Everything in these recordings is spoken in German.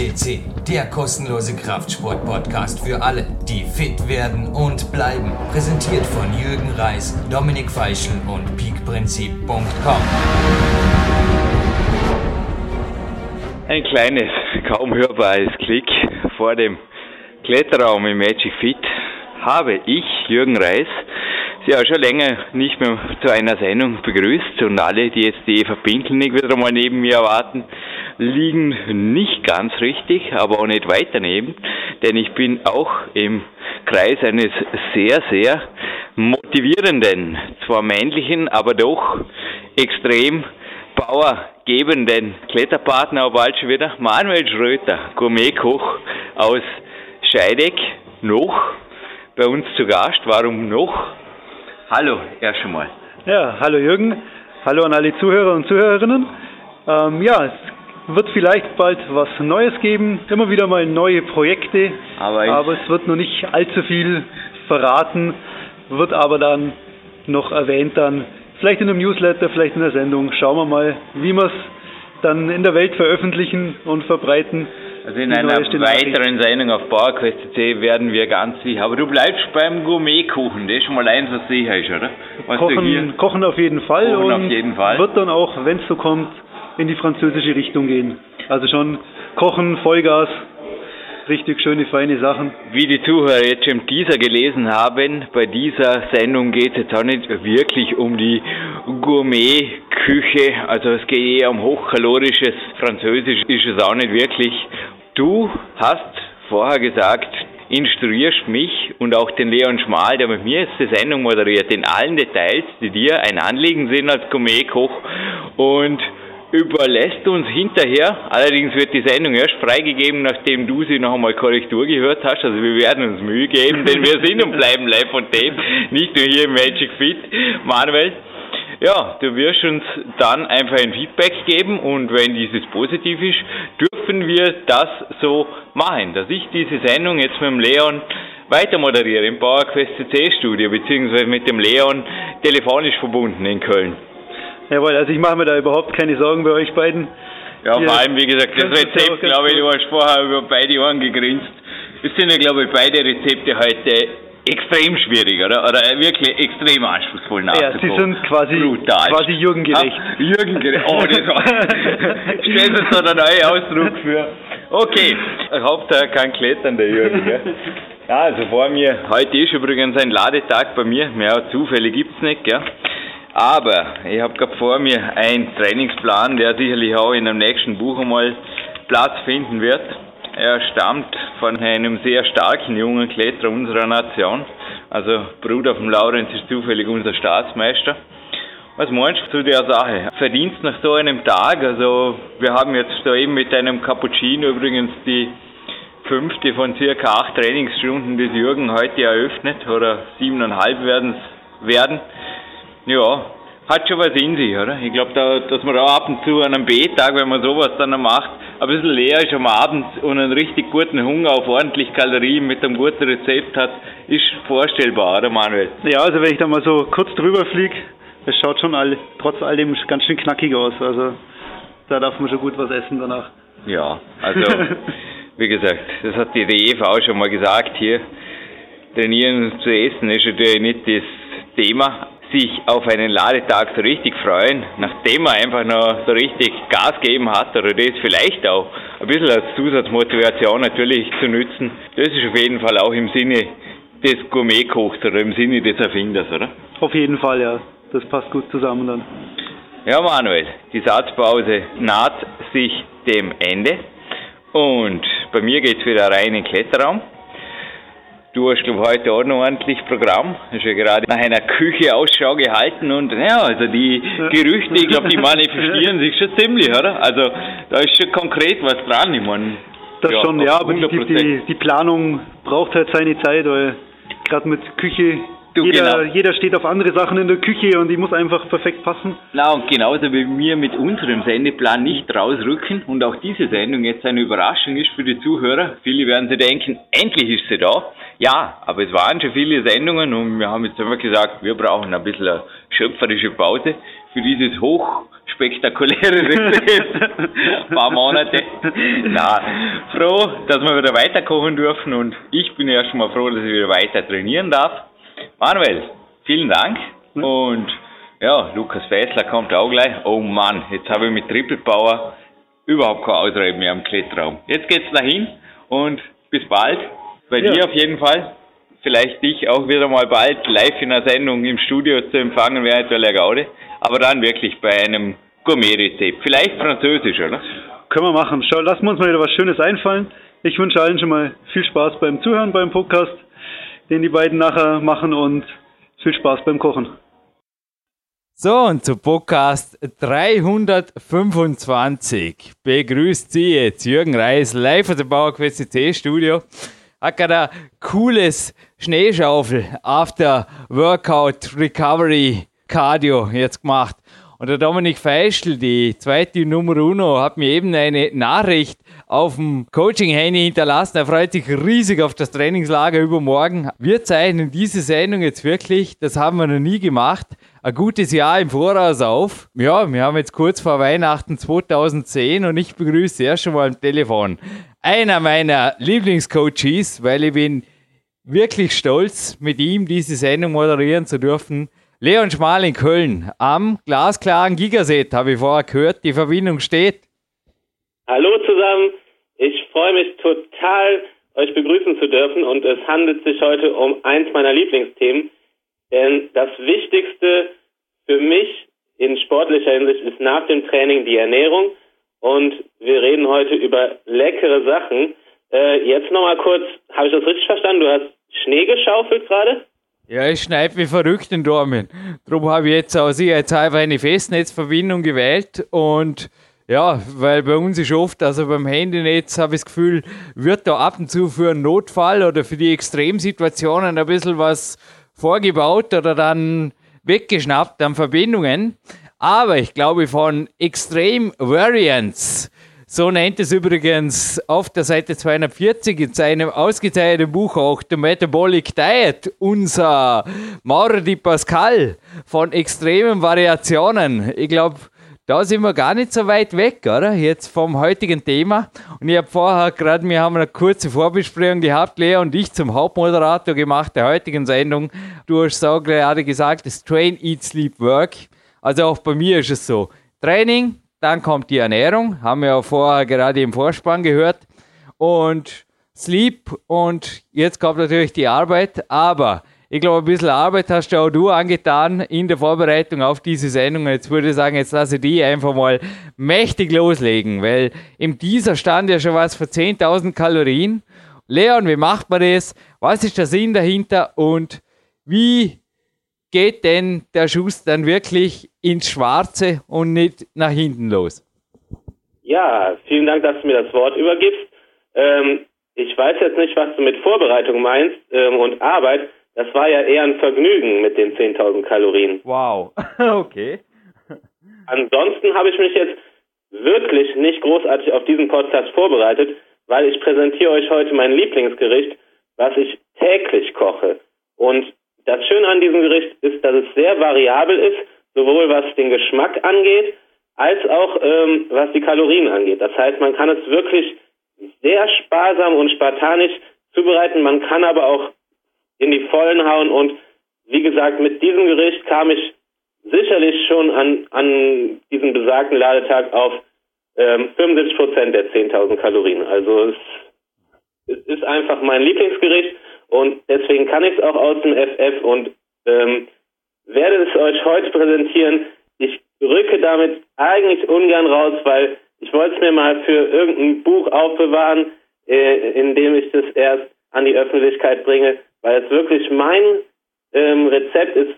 FCC, der kostenlose Kraftsport-Podcast für alle, die fit werden und bleiben. Präsentiert von Jürgen Reis, Dominik Feischl und peakprinzip.com. Ein kleines, kaum hörbares Klick vor dem Kletterraum im Magic Fit habe ich, Jürgen Reis, Sie auch schon länger nicht mehr zu einer Sendung begrüßt und alle, die jetzt die Eva Pinkelnick wieder einmal neben mir erwarten, liegen nicht ganz richtig, aber auch nicht weit daneben, denn ich bin auch im Kreis eines sehr, sehr motivierenden, zwar männlichen, aber doch extrem powergebenden Kletterpartner, aber bald schon wieder Manuel Schröter, Gourmetkoch aus Scheideck, noch bei uns zu Gast. Warum noch? Hallo, erst einmal. Ja, hallo Jürgen, hallo an alle Zuhörer und Zuhörerinnen. Ähm, ja, wird vielleicht bald was Neues geben, immer wieder mal neue Projekte, aber, aber es wird noch nicht allzu viel verraten, wird aber dann noch erwähnt dann, vielleicht in einem Newsletter, vielleicht in der Sendung. Schauen wir mal, wie wir es dann in der Welt veröffentlichen und verbreiten. Also in einer weiteren Sendung auf PowerQuest.c werden wir ganz sicher. Aber du bleibst beim Gourmetkuchen, das ist schon mal eins, was sicher ist, oder? Was kochen, kochen auf jeden Fall kochen und auf jeden Fall. wird dann auch, wenn es so kommt, in die französische Richtung gehen. Also schon kochen, Vollgas, richtig schöne, feine Sachen. Wie die Zuhörer jetzt schon im Teaser gelesen haben, bei dieser Sendung geht es jetzt auch nicht wirklich um die Gourmet-Küche. Also es geht eher um hochkalorisches Französisch, ist es auch nicht wirklich. Du hast vorher gesagt, instruierst mich und auch den Leon Schmal, der mit mir jetzt die Sendung moderiert, in allen Details, die dir ein Anliegen sind als Gourmetkoch und überlässt uns hinterher. Allerdings wird die Sendung erst freigegeben, nachdem du sie noch einmal Korrektur gehört hast. Also wir werden uns Mühe geben, denn wir sind und bleiben live und tape, nicht nur hier im Magic Fit. Manuel, ja, du wirst uns dann einfach ein Feedback geben und wenn dieses positiv ist, dürfen wir das so machen, dass ich diese Sendung jetzt mit dem Leon weiter moderiere im PowerQuest CC Studio, beziehungsweise mit dem Leon telefonisch verbunden in Köln. Jawohl, also ich mache mir da überhaupt keine Sorgen bei euch beiden. Ja, vor allem, wie gesagt, das Rezept, glaube ich, du hast vorher über beide Ohren gegrinst. Das sind ja, glaube ich, beide Rezepte heute extrem schwierig, oder? Oder wirklich extrem anspruchsvoll nachzukochen. Ja, sie sind quasi, Brutal. quasi Jürgen-gerecht. Ah, Jürgen-gerecht. Oh, das war... Stellst du so einen neuen Ausdruck für... Okay, Hauptsache kein Klettern, der Jürgen, gell? Ja, also vor mir, heute ist übrigens ein Ladetag bei mir, mehr Zufälle gibt es nicht, gell? Aber ich habe gerade vor mir einen Trainingsplan, der sicherlich auch in dem nächsten Buch einmal Platz finden wird. Er stammt von einem sehr starken jungen Kletterer unserer Nation. Also Bruder von Laurenz ist zufällig unser Staatsmeister. Was meinst du zu der Sache? Verdienst nach so einem Tag? Also wir haben jetzt da eben mit einem Cappuccino übrigens die fünfte von circa acht Trainingsstunden des Jürgen heute eröffnet oder siebeneinhalb werden es werden. Ja, hat schon was in sich, oder? Ich glaube, da, dass man da ab und zu an einem B-Tag, wenn man sowas dann macht, ein bisschen leer ist am Abend und einen richtig guten Hunger auf ordentlich Kalorien mit einem guten Rezept hat, ist vorstellbar, oder Manuel? Ja, also wenn ich da mal so kurz drüber fliege, es schaut schon all, trotz alledem ganz schön knackig aus. Also da darf man schon gut was essen danach. Ja, also wie gesagt, das hat die Eva auch schon mal gesagt hier. Trainieren zu essen ist natürlich nicht das Thema, sich auf einen Ladetag so richtig freuen, nachdem er einfach noch so richtig Gas gegeben hat oder das vielleicht auch ein bisschen als Zusatzmotivation natürlich zu nützen, das ist auf jeden Fall auch im Sinne des Gourmetkochs oder im Sinne des Erfinders, oder? Auf jeden Fall, ja. Das passt gut zusammen dann. Ja, Manuel, die Satzpause naht sich dem Ende und bei mir geht es wieder rein in den Kletterraum. Du hast, glaube heute auch noch ordentlich Programm. Hast ja gerade nach einer Küche Ausschau gehalten und ja, also die Gerüchte, ich glaube, die manifestieren sich schon ziemlich, oder? Also da ist schon konkret was dran, ich meine. Das ja, schon, ja, aber die, die, die Planung braucht halt seine Zeit, weil gerade mit Küche Du, jeder, genau. jeder steht auf andere Sachen in der Küche und die muss einfach perfekt passen. Na, und genauso wie wir mit unserem Sendeplan nicht rausrücken und auch diese Sendung jetzt eine Überraschung ist für die Zuhörer. Viele werden sich denken, endlich ist sie da. Ja, aber es waren schon viele Sendungen und wir haben jetzt einfach gesagt, wir brauchen ein bisschen eine schöpferische Pause für dieses hoch spektakuläre Rezept. Ein paar Monate. Na, froh, dass wir wieder weiter kochen dürfen und ich bin ja schon mal froh, dass ich wieder weiter trainieren darf. Manuel, vielen Dank und ja, Lukas Fessler kommt auch gleich. Oh Mann, jetzt habe ich mit Triple Power überhaupt kein Ausreden mehr am Klettraum. Jetzt geht's dahin und bis bald. Bei ja. dir auf jeden Fall. Vielleicht dich auch wieder mal bald live in einer Sendung im Studio zu empfangen wäre tolle Gaude. Aber dann wirklich bei einem Gourmet-Rezept. Vielleicht französisch, oder? Können wir machen. Schau, lassen wir uns mal wieder was Schönes einfallen. Ich wünsche allen schon mal viel Spaß beim Zuhören beim Podcast, den die beiden nachher machen und viel Spaß beim Kochen. So, und zu Podcast 325 begrüßt Sie jetzt Jürgen Reis live aus dem Bauerquest CC Studio. Hat gerade ein cooles Schneeschaufel After Workout Recovery Cardio jetzt gemacht. Und der Dominik Feischl, die zweite Nummer Uno, hat mir eben eine Nachricht auf dem Coaching-Handy hinterlassen. Er freut sich riesig auf das Trainingslager übermorgen. Wir zeichnen diese Sendung jetzt wirklich, das haben wir noch nie gemacht, ein gutes Jahr im Voraus auf. Ja, wir haben jetzt kurz vor Weihnachten 2010 und ich begrüße erst schon mal am Telefon einer meiner Lieblingscoaches, weil ich bin wirklich stolz, mit ihm diese Sendung moderieren zu dürfen. Leon Schmal in Köln am glasklaren Gigaset, habe ich vorher gehört. Die Verbindung steht. Hallo zusammen. Ich freue mich total, euch begrüßen zu dürfen und es handelt sich heute um eins meiner Lieblingsthemen, denn das Wichtigste für mich in sportlicher Hinsicht ist nach dem Training die Ernährung. Und wir reden heute über leckere Sachen. Äh, jetzt nochmal kurz, habe ich das richtig verstanden? Du hast Schnee geschaufelt gerade? Ja, ich schneide wie verrückt in Dormen. Darum habe ich jetzt aus sicherheitshalber eine Festnetzverbindung gewählt und ja, weil bei uns ist oft, also beim Handynetz habe ich das Gefühl, wird da ab und zu für einen Notfall oder für die Extremsituationen ein bisschen was vorgebaut oder dann weggeschnappt an Verbindungen. Aber ich glaube von Extreme Variants, so nennt es übrigens auf der Seite 240 in seinem ausgezeichneten Buch auch The Metabolic Diet, unser Maurer Di Pascal von extremen Variationen. Ich glaube, da sind wir gar nicht so weit weg, oder? Jetzt vom heutigen Thema. Und ich habe vorher gerade, wir haben eine kurze Vorbesprechung gehabt, Lea und ich zum Hauptmoderator gemacht der heutigen Sendung. Du hast so gerade gesagt, das Train, Eat, Sleep, Work. Also auch bei mir ist es so. Training, dann kommt die Ernährung, haben wir ja vorher gerade im Vorspann gehört. Und Sleep und jetzt kommt natürlich die Arbeit, aber ich glaube, ein bisschen Arbeit hast du auch du angetan in der Vorbereitung auf diese Sendung. Jetzt würde ich sagen, jetzt lasse ich die einfach mal mächtig loslegen, weil im Teaser stand ja schon was für 10.000 Kalorien. Leon, wie macht man das? Was ist der Sinn dahinter? Und wie geht denn der Schuss dann wirklich ins Schwarze und nicht nach hinten los? Ja, vielen Dank, dass du mir das Wort übergibst. Ähm, ich weiß jetzt nicht, was du mit Vorbereitung meinst ähm, und Arbeit. Das war ja eher ein Vergnügen mit den 10.000 Kalorien. Wow, okay. Ansonsten habe ich mich jetzt wirklich nicht großartig auf diesen Podcast vorbereitet, weil ich präsentiere euch heute mein Lieblingsgericht, was ich täglich koche. Und das Schöne an diesem Gericht ist, dass es sehr variabel ist, sowohl was den Geschmack angeht, als auch ähm, was die Kalorien angeht. Das heißt, man kann es wirklich sehr sparsam und spartanisch zubereiten. Man kann aber auch in die Vollen hauen. Und wie gesagt, mit diesem Gericht kam ich sicherlich schon an, an diesem besagten Ladetag auf ähm, 75 Prozent der 10.000 Kalorien. Also es, es, ist einfach mein Lieblingsgericht und deswegen kann ich es auch aus dem FF und ähm, werde es euch heute präsentieren. Ich rücke damit eigentlich ungern raus, weil ich wollte es mir mal für irgendein Buch aufbewahren, äh, in dem ich das erst an die Öffentlichkeit bringe weil es wirklich mein ähm, Rezept ist.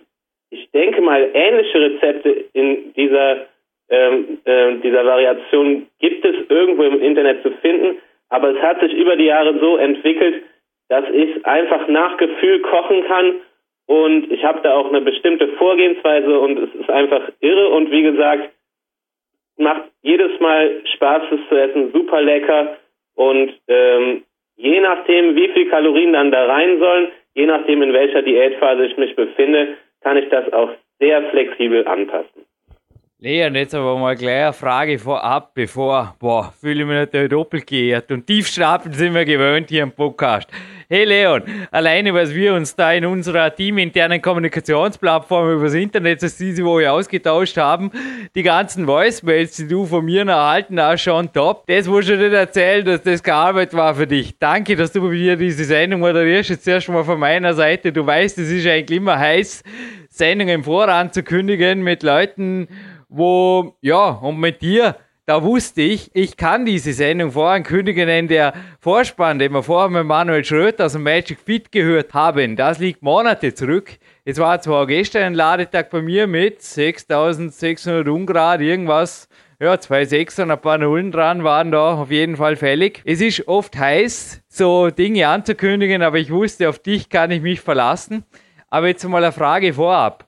Ich denke mal, ähnliche Rezepte in dieser, ähm, äh, dieser Variation gibt es irgendwo im Internet zu finden, aber es hat sich über die Jahre so entwickelt, dass ich einfach nach Gefühl kochen kann. Und ich habe da auch eine bestimmte Vorgehensweise und es ist einfach irre. Und wie gesagt, macht jedes Mal Spaß, es zu essen, super lecker. Und ähm, Je nachdem, wie viel Kalorien dann da rein sollen, je nachdem, in welcher Diätphase ich mich befinde, kann ich das auch sehr flexibel anpassen. Leon, jetzt aber mal gleich eine Frage vorab, bevor, boah, fühle ich mich natürlich doppelt geehrt und tiefschnappen sind wir gewöhnt hier im Podcast. Hey Leon, alleine was wir uns da in unserer teaminternen Kommunikationsplattform übers Internet, das diese Woche ausgetauscht haben, die ganzen Voicemails, die du von mir erhalten hast, schon top. Das musst du nicht erzählen, dass das Arbeit war für dich. Danke, dass du mir diese Sendung moderierst. Jetzt erst mal von meiner Seite. Du weißt, es ist eigentlich immer heiß, Sendungen im Voran zu kündigen mit Leuten, wo, ja, und mit dir, da wusste ich, ich kann diese Sendung vorankündigen, denn der Vorspann, den wir vorher mit Manuel Schröter aus dem Magic Fit gehört haben, das liegt Monate zurück. Es war zwar gestern ein Ladetag bei mir mit 6600 Ungrad, irgendwas, ja, zwei Sechser und ein paar Nullen dran waren da auf jeden Fall fällig. Es ist oft heiß, so Dinge anzukündigen, aber ich wusste, auf dich kann ich mich verlassen. Aber jetzt mal eine Frage vorab.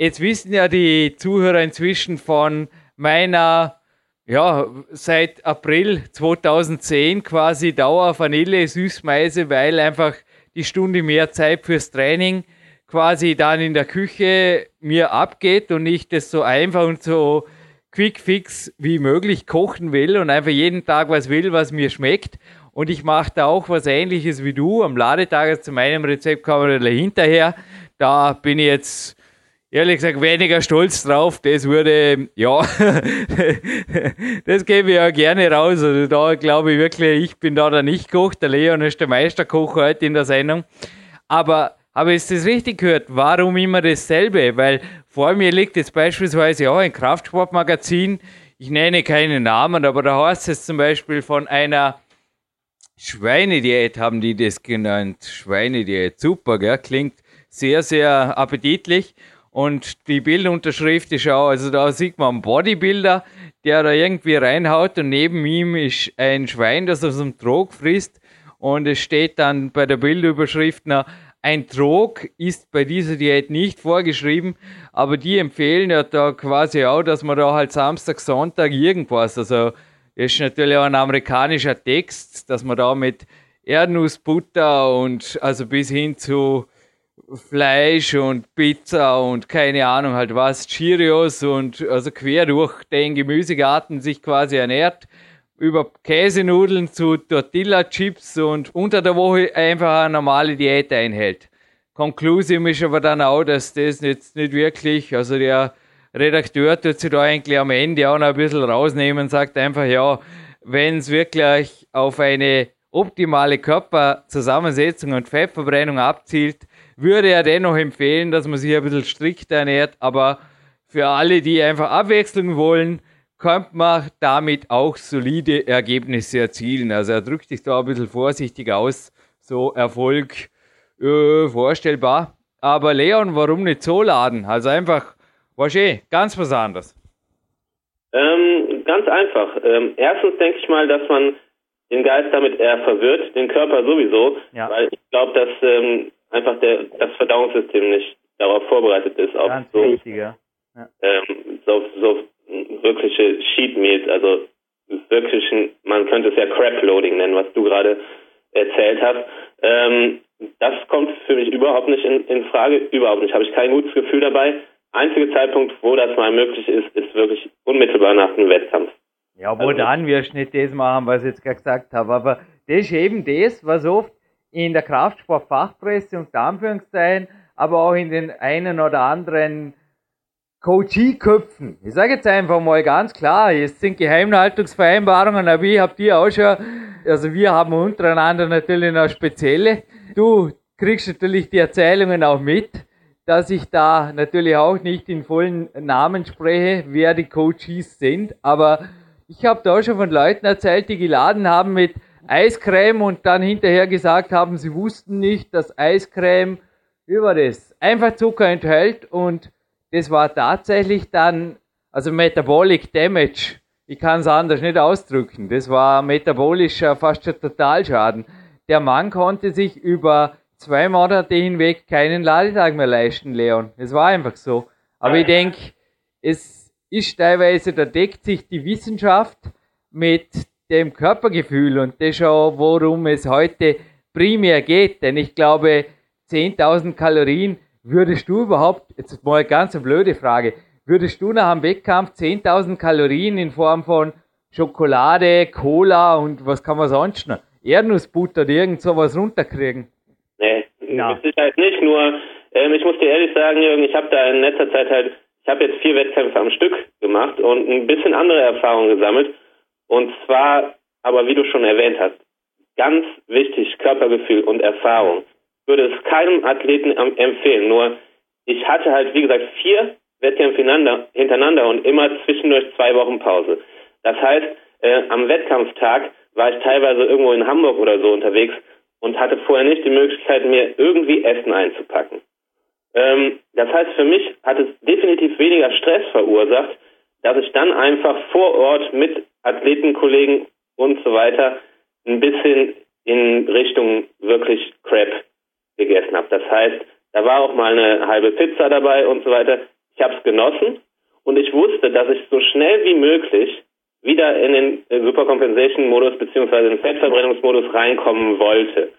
Jetzt wissen ja die Zuhörer inzwischen von meiner, ja, seit April 2010 quasi Dauer Vanille Süßmeise, weil einfach die Stunde mehr Zeit fürs Training quasi dann in der Küche mir abgeht und ich das so einfach und so quick fix wie möglich kochen will und einfach jeden Tag was will, was mir schmeckt. Und ich mache da auch was ähnliches wie du. Am Ladetag zu meinem Rezept kommen wir hinterher. Da bin ich jetzt ehrlich gesagt weniger stolz drauf. Das würde, ja, das gebe ich ja gerne raus. Also da glaube ich wirklich, ich bin da der Nicht-Koch. Der Leon ist der Meisterkoch heute in der Sendung. Aber habe ich das richtig gehört? Warum immer dasselbe? Weil vor mir liegt jetzt beispielsweise auch ein Kraftsportmagazin. Ich nenne keine Namen, aber da heißt es zum Beispiel von einer Schweinediät, haben die das genannt. Schweinediät, super, gell? klingt sehr, sehr appetitlich. Und die Bildunterschrift ist auch, also da sieht man einen Bodybuilder, der da irgendwie reinhaut und neben ihm ist ein Schwein, das aus dem Trog frisst. Und es steht dann bei der Bildüberschrift noch, ein Trog ist bei dieser Diät nicht vorgeschrieben, aber die empfehlen ja da quasi auch, dass man da halt Samstag, Sonntag irgendwas, also ist natürlich auch ein amerikanischer Text, dass man da mit Erdnussbutter und also bis hin zu Fleisch und Pizza und keine Ahnung halt was, Cheerios und also quer durch den Gemüsegarten sich quasi ernährt. Über Käsenudeln zu Tortilla-Chips und unter der Woche einfach eine normale Diät einhält. Konklusium ist aber dann auch, dass das jetzt nicht wirklich, also der Redakteur tut sich da eigentlich am Ende auch noch ein bisschen rausnehmen und sagt einfach, ja, wenn es wirklich auf eine optimale Körperzusammensetzung und Fettverbrennung abzielt, würde er dennoch empfehlen, dass man sich ein bisschen strikt ernährt, aber für alle, die einfach Abwechslung wollen, könnte man damit auch solide Ergebnisse erzielen. Also er drückt sich da ein bisschen vorsichtig aus, so Erfolg äh, vorstellbar. Aber Leon, warum nicht so laden? Also einfach, was eh, ganz was anderes. Ähm, ganz einfach. Ähm, erstens denke ich mal, dass man den Geist damit eher verwirrt, den Körper sowieso, ja. weil ich glaube, dass ähm, einfach der, das Verdauungssystem nicht darauf vorbereitet ist, auf Ganz so, ja. Ähm, so, so wirkliche Sheet Meals, also wirklichen, man könnte es ja Crap Loading nennen, was du gerade erzählt hast. Ähm, das kommt für mich überhaupt nicht in, in Frage, überhaupt nicht. Habe ich kein gutes Gefühl dabei. Einziger Zeitpunkt, wo das mal möglich ist, ist wirklich unmittelbar nach dem Wettkampf. Ja, wo also, dann du nicht das machen, was ich jetzt gerade gesagt habe. Aber das ist eben das, was oft in der Kraftsportfachpresse und Anführungszeichen, aber auch in den einen oder anderen Coachie-Köpfen. Ich sage jetzt einfach mal ganz klar, es sind Geheimhaltungsvereinbarungen, aber ich habe die auch schon, also wir haben untereinander natürlich noch spezielle. Du kriegst natürlich die Erzählungen auch mit, dass ich da natürlich auch nicht in vollen Namen spreche, wer die Coaches sind, aber ich habe da auch schon von Leuten erzählt, die geladen haben mit Eiscreme und dann hinterher gesagt haben, sie wussten nicht, dass Eiscreme über das einfach Zucker enthält und das war tatsächlich dann, also Metabolic Damage. Ich kann es anders nicht ausdrücken. Das war metabolischer, fast schon Totalschaden. Der Mann konnte sich über zwei Monate hinweg keinen Ladetag mehr leisten, Leon. Es war einfach so. Aber ich denke, es ist teilweise, da deckt sich die Wissenschaft mit dem Körpergefühl und das schon, worum es heute primär geht. Denn ich glaube, 10.000 Kalorien würdest du überhaupt, jetzt mal ganz eine blöde Frage, würdest du nach einem Wettkampf 10.000 Kalorien in Form von Schokolade, Cola und was kann man sonst noch? Erdnussbutter oder irgend sowas runterkriegen? Nee, ja. mit Sicherheit nicht. Nur, ähm, ich muss dir ehrlich sagen, Jürgen, ich habe da in letzter Zeit halt, ich habe jetzt vier Wettkämpfe am Stück gemacht und ein bisschen andere Erfahrungen gesammelt. Und zwar, aber wie du schon erwähnt hast, ganz wichtig, Körpergefühl und Erfahrung. Ich würde es keinem Athleten empfehlen. Nur, ich hatte halt, wie gesagt, vier Wettkämpfe hintereinander und immer zwischendurch zwei Wochen Pause. Das heißt, äh, am Wettkampftag war ich teilweise irgendwo in Hamburg oder so unterwegs und hatte vorher nicht die Möglichkeit, mir irgendwie Essen einzupacken. Ähm, das heißt, für mich hat es definitiv weniger Stress verursacht, dass ich dann einfach vor Ort mit Athletenkollegen und so weiter ein bisschen in Richtung wirklich Crap gegessen habe. Das heißt, da war auch mal eine halbe Pizza dabei und so weiter. Ich habe es genossen und ich wusste, dass ich so schnell wie möglich wieder in den äh, Supercompensation-Modus beziehungsweise den Fettverbrennungsmodus reinkommen wollte.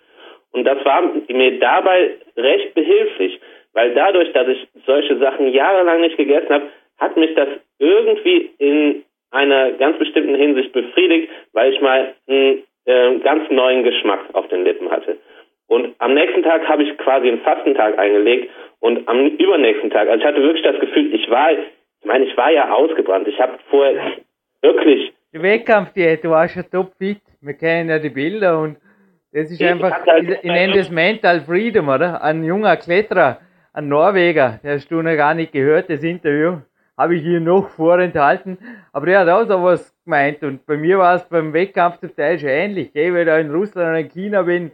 Und das war mir dabei recht behilflich, weil dadurch, dass ich solche Sachen jahrelang nicht gegessen habe, hat mich das irgendwie in einer ganz bestimmten Hinsicht befriedigt, weil ich mal einen äh, ganz neuen Geschmack auf den Lippen hatte. Und am nächsten Tag habe ich quasi einen Fastentag eingelegt und am übernächsten Tag, also ich hatte wirklich das Gefühl, ich war, ich meine, ich war ja ausgebrannt. Ich habe vorher Wirklich. Die Wettkampfdiät, du warst ja topfit. Wir kennen ja die Bilder und das ist ich einfach, halt ich, ich nenne das Mental Freedom, oder? Ein junger Kletterer, ein Norweger, der hast du noch gar nicht gehört, das Interview habe ich hier noch vorenthalten. Aber der hat auch so was gemeint und bei mir war es beim Wettkampf zum Teil schon ähnlich. Gell? Wenn ich da in Russland oder in China bin,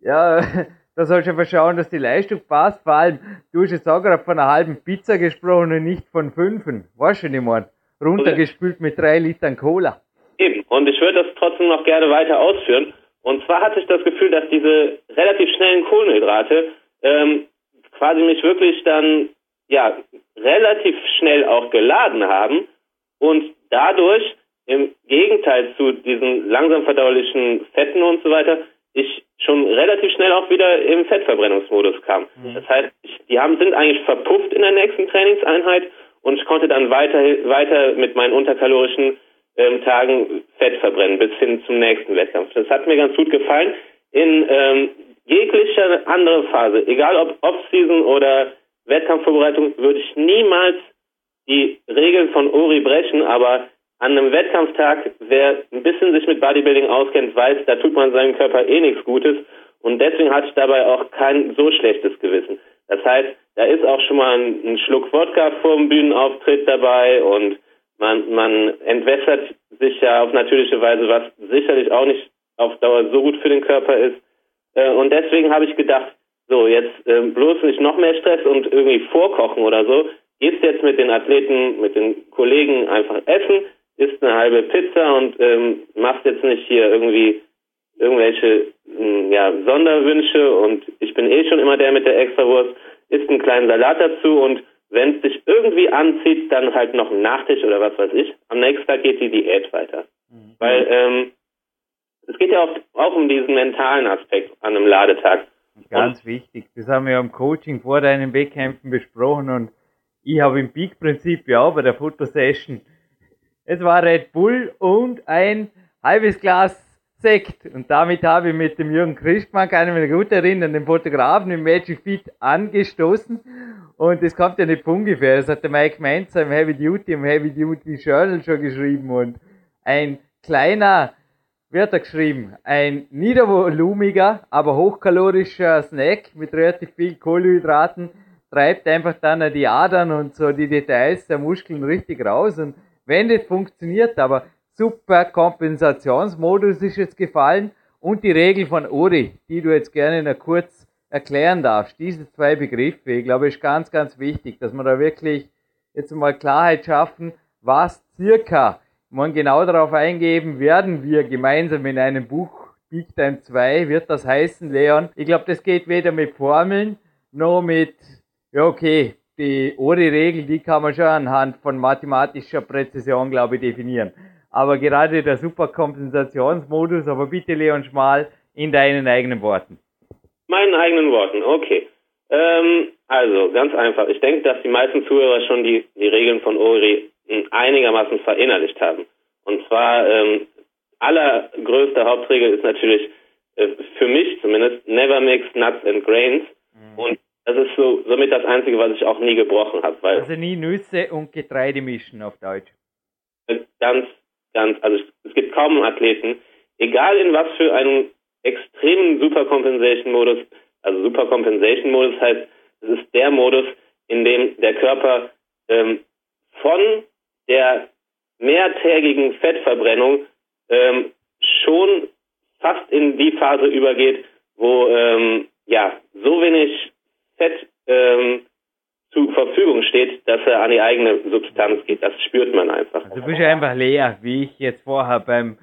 ja, da soll schon schauen, dass die Leistung passt. Vor allem, du hast jetzt auch gerade von einer halben Pizza gesprochen und nicht von fünfen. Weißt du, nicht mehr? runtergespült mit drei Litern Cola. Eben. Und ich würde das trotzdem noch gerne weiter ausführen. Und zwar hatte ich das Gefühl, dass diese relativ schnellen Kohlenhydrate ähm, quasi mich wirklich dann ja relativ schnell auch geladen haben und dadurch im Gegenteil zu diesen langsam verdaulichen Fetten und so weiter ich schon relativ schnell auch wieder im Fettverbrennungsmodus kam. Mhm. Das heißt, die haben sind eigentlich verpufft in der nächsten Trainingseinheit und ich konnte dann weiter, weiter mit meinen unterkalorischen ähm, Tagen Fett verbrennen bis hin zum nächsten Wettkampf. Das hat mir ganz gut gefallen. In ähm, jeglicher andere Phase, egal ob Off-Season oder Wettkampfvorbereitung, würde ich niemals die Regeln von Uri brechen, aber an einem Wettkampftag, wer ein bisschen sich mit Bodybuilding auskennt, weiß, da tut man seinem Körper eh nichts Gutes und deswegen hatte ich dabei auch kein so schlechtes Gewissen. Das heißt, da ist auch schon mal ein, ein Schluck Wodka vor dem Bühnenauftritt dabei und man, man entwässert sich ja auf natürliche Weise, was sicherlich auch nicht auf Dauer so gut für den Körper ist. Äh, und deswegen habe ich gedacht, so, jetzt äh, bloß nicht noch mehr Stress und irgendwie vorkochen oder so. Gehst jetzt mit den Athleten, mit den Kollegen einfach essen, isst eine halbe Pizza und ähm, machst jetzt nicht hier irgendwie irgendwelche hm, ja, Sonderwünsche und ich bin eh schon immer der mit der Extrawurst, isst einen kleinen Salat dazu und wenn es dich irgendwie anzieht, dann halt noch einen Nachtisch oder was weiß ich. Am nächsten Tag geht die Diät weiter. Mhm. Weil ähm, es geht ja auch, auch um diesen mentalen Aspekt an einem Ladetag. Ganz und, wichtig. Das haben wir im Coaching vor deinen Wettkämpfen besprochen und ich habe im Peak-Prinzip ja auch bei der Fotosession. Es war Red Bull und ein halbes Glas Sekt. Und damit habe ich mit dem Jürgen Christmann, kann ich mich gut erinnern, den Fotografen im Magic Feet angestoßen. Und das kommt ja nicht ungefähr. Das hat der Mike Menzer im Heavy Duty, im Heavy Duty Journal schon geschrieben. Und ein kleiner, wird er geschrieben, ein niedervolumiger, aber hochkalorischer Snack mit relativ viel Kohlenhydraten treibt einfach dann die Adern und so die Details der Muskeln richtig raus. Und wenn das funktioniert, aber super Kompensationsmodus ist jetzt gefallen und die Regel von Uri, die du jetzt gerne noch kurz erklären darfst. Diese zwei Begriffe, ich glaube, ist ganz, ganz wichtig, dass wir da wirklich jetzt mal Klarheit schaffen, was circa, man genau darauf eingeben, werden wir gemeinsam in einem Buch Big Time 2, wird das heißen, Leon. Ich glaube, das geht weder mit Formeln, noch mit, ja okay, die Ori-Regel, die kann man schon anhand von mathematischer Präzision, glaube ich, definieren aber gerade der Superkompensationsmodus. Aber bitte, Leon Schmal, in deinen eigenen Worten. Meinen eigenen Worten, okay. Ähm, Also, ganz einfach. Ich denke, dass die meisten Zuhörer schon die, die Regeln von Ori einigermaßen verinnerlicht haben. Und zwar, ähm, allergrößte Hauptregel ist natürlich, äh, für mich zumindest, never mix nuts and grains. Mhm. Und das ist so somit das Einzige, was ich auch nie gebrochen habe. Also nie Nüsse und Getreide mischen auf Deutsch. Ganz, ganz, also es gibt kaum einen Athleten, egal in was für einem extremen Supercompensation-Modus, also Supercompensation-Modus heißt, es ist der Modus, in dem der Körper ähm, von der mehrtägigen Fettverbrennung ähm, schon fast in die Phase übergeht, wo ähm, ja so wenig Fett ähm, zur Verfügung steht, dass er an die eigene Substanz geht. Das spürt man einfach. Also du bist einfach leer, wie ich jetzt vorher beim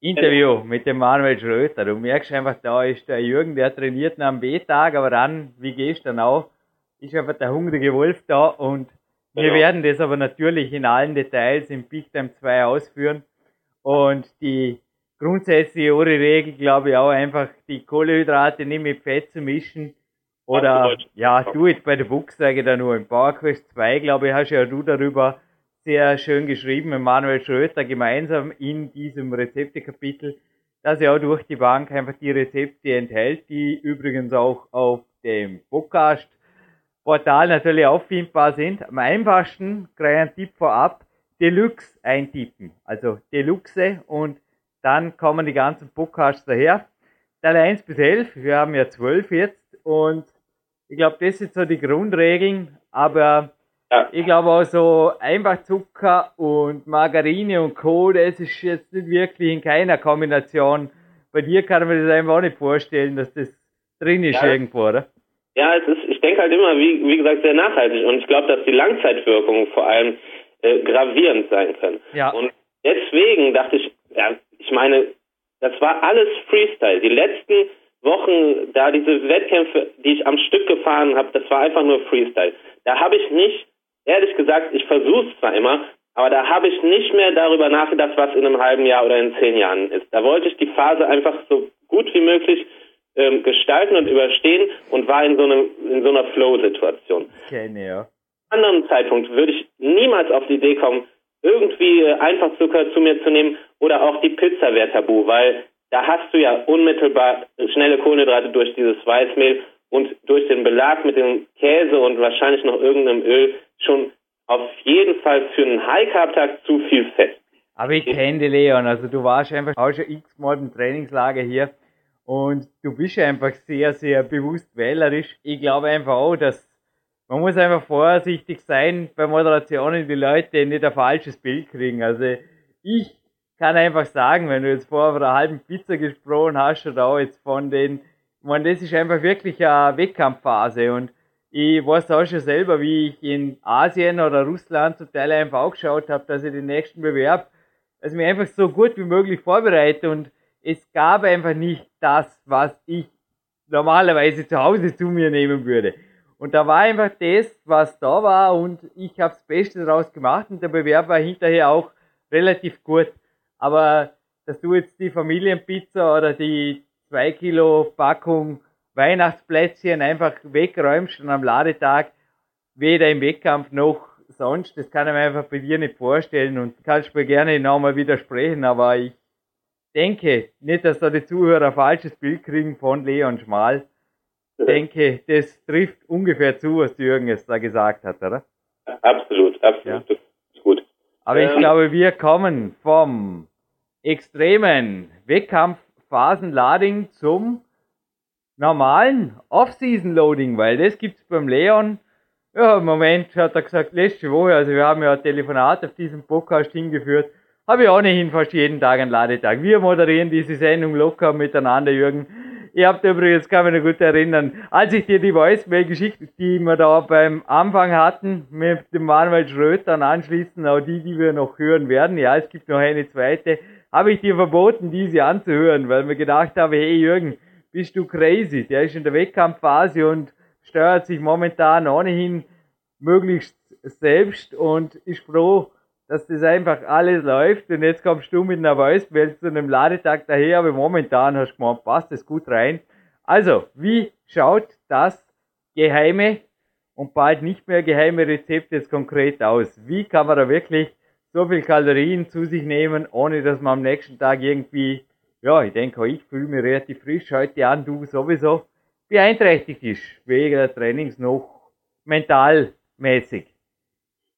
Interview mit dem Manuel Schröter. Du merkst einfach, da ist der Jürgen, der trainiert am B-Tag, aber dann, wie gehst du dann auch, ist einfach der hungrige Wolf da und wir genau. werden das aber natürlich in allen Details im Big Time 2 ausführen. Und die grundsätzliche Ori-Regel, glaube ich, auch einfach die Kohlehydrate nicht mit Fett zu mischen. Oder, ja, du jetzt bei der Buchs sage ich da nur. Im PowerQuest 2, glaube ich, hast ja du darüber sehr schön geschrieben mit Manuel Schröter gemeinsam in diesem Rezeptekapitel, dass er auch durch die Bank einfach die Rezepte enthält, die übrigens auch auf dem Podcast Portal natürlich auffindbar sind. Am einfachsten, gleich ein Tipp vorab, Deluxe eintippen. Also Deluxe und dann kommen die ganzen Podcasts daher. Teil 1 bis 11, wir haben ja 12 jetzt und ich glaube, das sind so die Grundregeln, aber ja. ich glaube auch so einfach Zucker und Margarine und Co., das ist jetzt nicht wirklich in keiner Kombination. Bei dir kann man das einfach auch nicht vorstellen, dass das drin ist ja. irgendwo, oder? Ja, es ist, halt immer, wie, wie gesagt, sehr nachhaltig. Und ich glaube, dass die Langzeitwirkungen vor allem äh, gravierend sein können. Ja. Und deswegen dachte ich, ja, ich meine, das war alles Freestyle. Die letzten Wochen, da diese Wettkämpfe, die ich am Stück gefahren habe, das war einfach nur Freestyle. Da habe ich nicht, ehrlich gesagt, ich versuche es zwar immer, aber da habe ich nicht mehr darüber nachgedacht, was in einem halben Jahr oder in zehn Jahren ist. Da wollte ich die Phase einfach so gut wie möglich ähm, gestalten und überstehen und war in so, einem, in so einer Flow-Situation. Kenne, ja. anderen Zeitpunkt würde ich niemals auf die Idee kommen, irgendwie äh, Einfachzucker zu mir zu nehmen oder auch die Pizza wäre tabu, weil da hast du ja unmittelbar schnelle Kohlenhydrate durch dieses Weißmehl und durch den Belag mit dem Käse und wahrscheinlich noch irgendeinem Öl schon auf jeden Fall für einen High-Carb-Tag zu viel Fett. Aber ich kenne die Leon, also du warst einfach auch schon x-mal im Trainingslager hier und du bist einfach sehr, sehr bewusst wählerisch. Ich glaube einfach auch, dass man muss einfach vorsichtig sein bei Moderationen, die Leute nicht ein falsches Bild kriegen. Also ich kann einfach sagen, wenn du jetzt von einer halben Pizza gesprochen hast oder auch jetzt von den, ich meine, das ist einfach wirklich eine Wettkampfphase und ich weiß auch schon selber, wie ich in Asien oder Russland zum Teil einfach auch geschaut habe, dass ich den nächsten Bewerb, also mir einfach so gut wie möglich vorbereite und es gab einfach nicht das, was ich normalerweise zu Hause zu mir nehmen würde. Und da war einfach das, was da war und ich habe das Beste daraus gemacht und der Bewerb war hinterher auch relativ gut. Aber dass du jetzt die Familienpizza oder die 2 Kilo Packung Weihnachtsplätzchen einfach wegräumst und am Ladetag weder im Wettkampf noch sonst, das kann ich mir einfach bei dir nicht vorstellen und kannst mir gerne nochmal widersprechen, aber ich denke, nicht, dass da die Zuhörer ein falsches Bild kriegen von Leon Schmal. Ich denke, das trifft ungefähr zu, was Jürgen jetzt da gesagt hat, oder? Absolut, absolut. Ja. Gut. Aber ähm, ich glaube, wir kommen vom extremen Wettkampf-Phasenlading zum normalen Off-Season-Loading, weil das gibt's beim Leon. Ja, im Moment hat er gesagt, letzte Woche, also wir haben ja ein Telefonat auf diesem Podcast hingeführt, habe ich ohnehin fast jeden Tag einen Ladetag. Wir moderieren diese Sendung locker miteinander, Jürgen. Ihr habt übrigens, kann mich noch gut erinnern, als ich dir die Voicemail geschickt, die wir da beim Anfang hatten, mit dem Manuel Schröter und anschließend auch die, die wir noch hören werden, ja, es gibt noch eine zweite, habe ich dir verboten, diese anzuhören, weil mir gedacht habe, hey Jürgen, bist du crazy? Der ist in der Wettkampfphase und steuert sich momentan ohnehin möglichst selbst und ist froh, dass das einfach alles läuft und jetzt kommst du mit einer Voicemail zu einem Ladetag daher, aber momentan hast du gemeint, passt das gut rein. Also, wie schaut das geheime und bald nicht mehr geheime Rezepte jetzt konkret aus. Wie kann man da wirklich so viel Kalorien zu sich nehmen, ohne dass man am nächsten Tag irgendwie, ja, ich denke, ich fühle mich relativ frisch heute an, du sowieso, beeinträchtigt ist, wegen der Trainings noch mentalmäßig.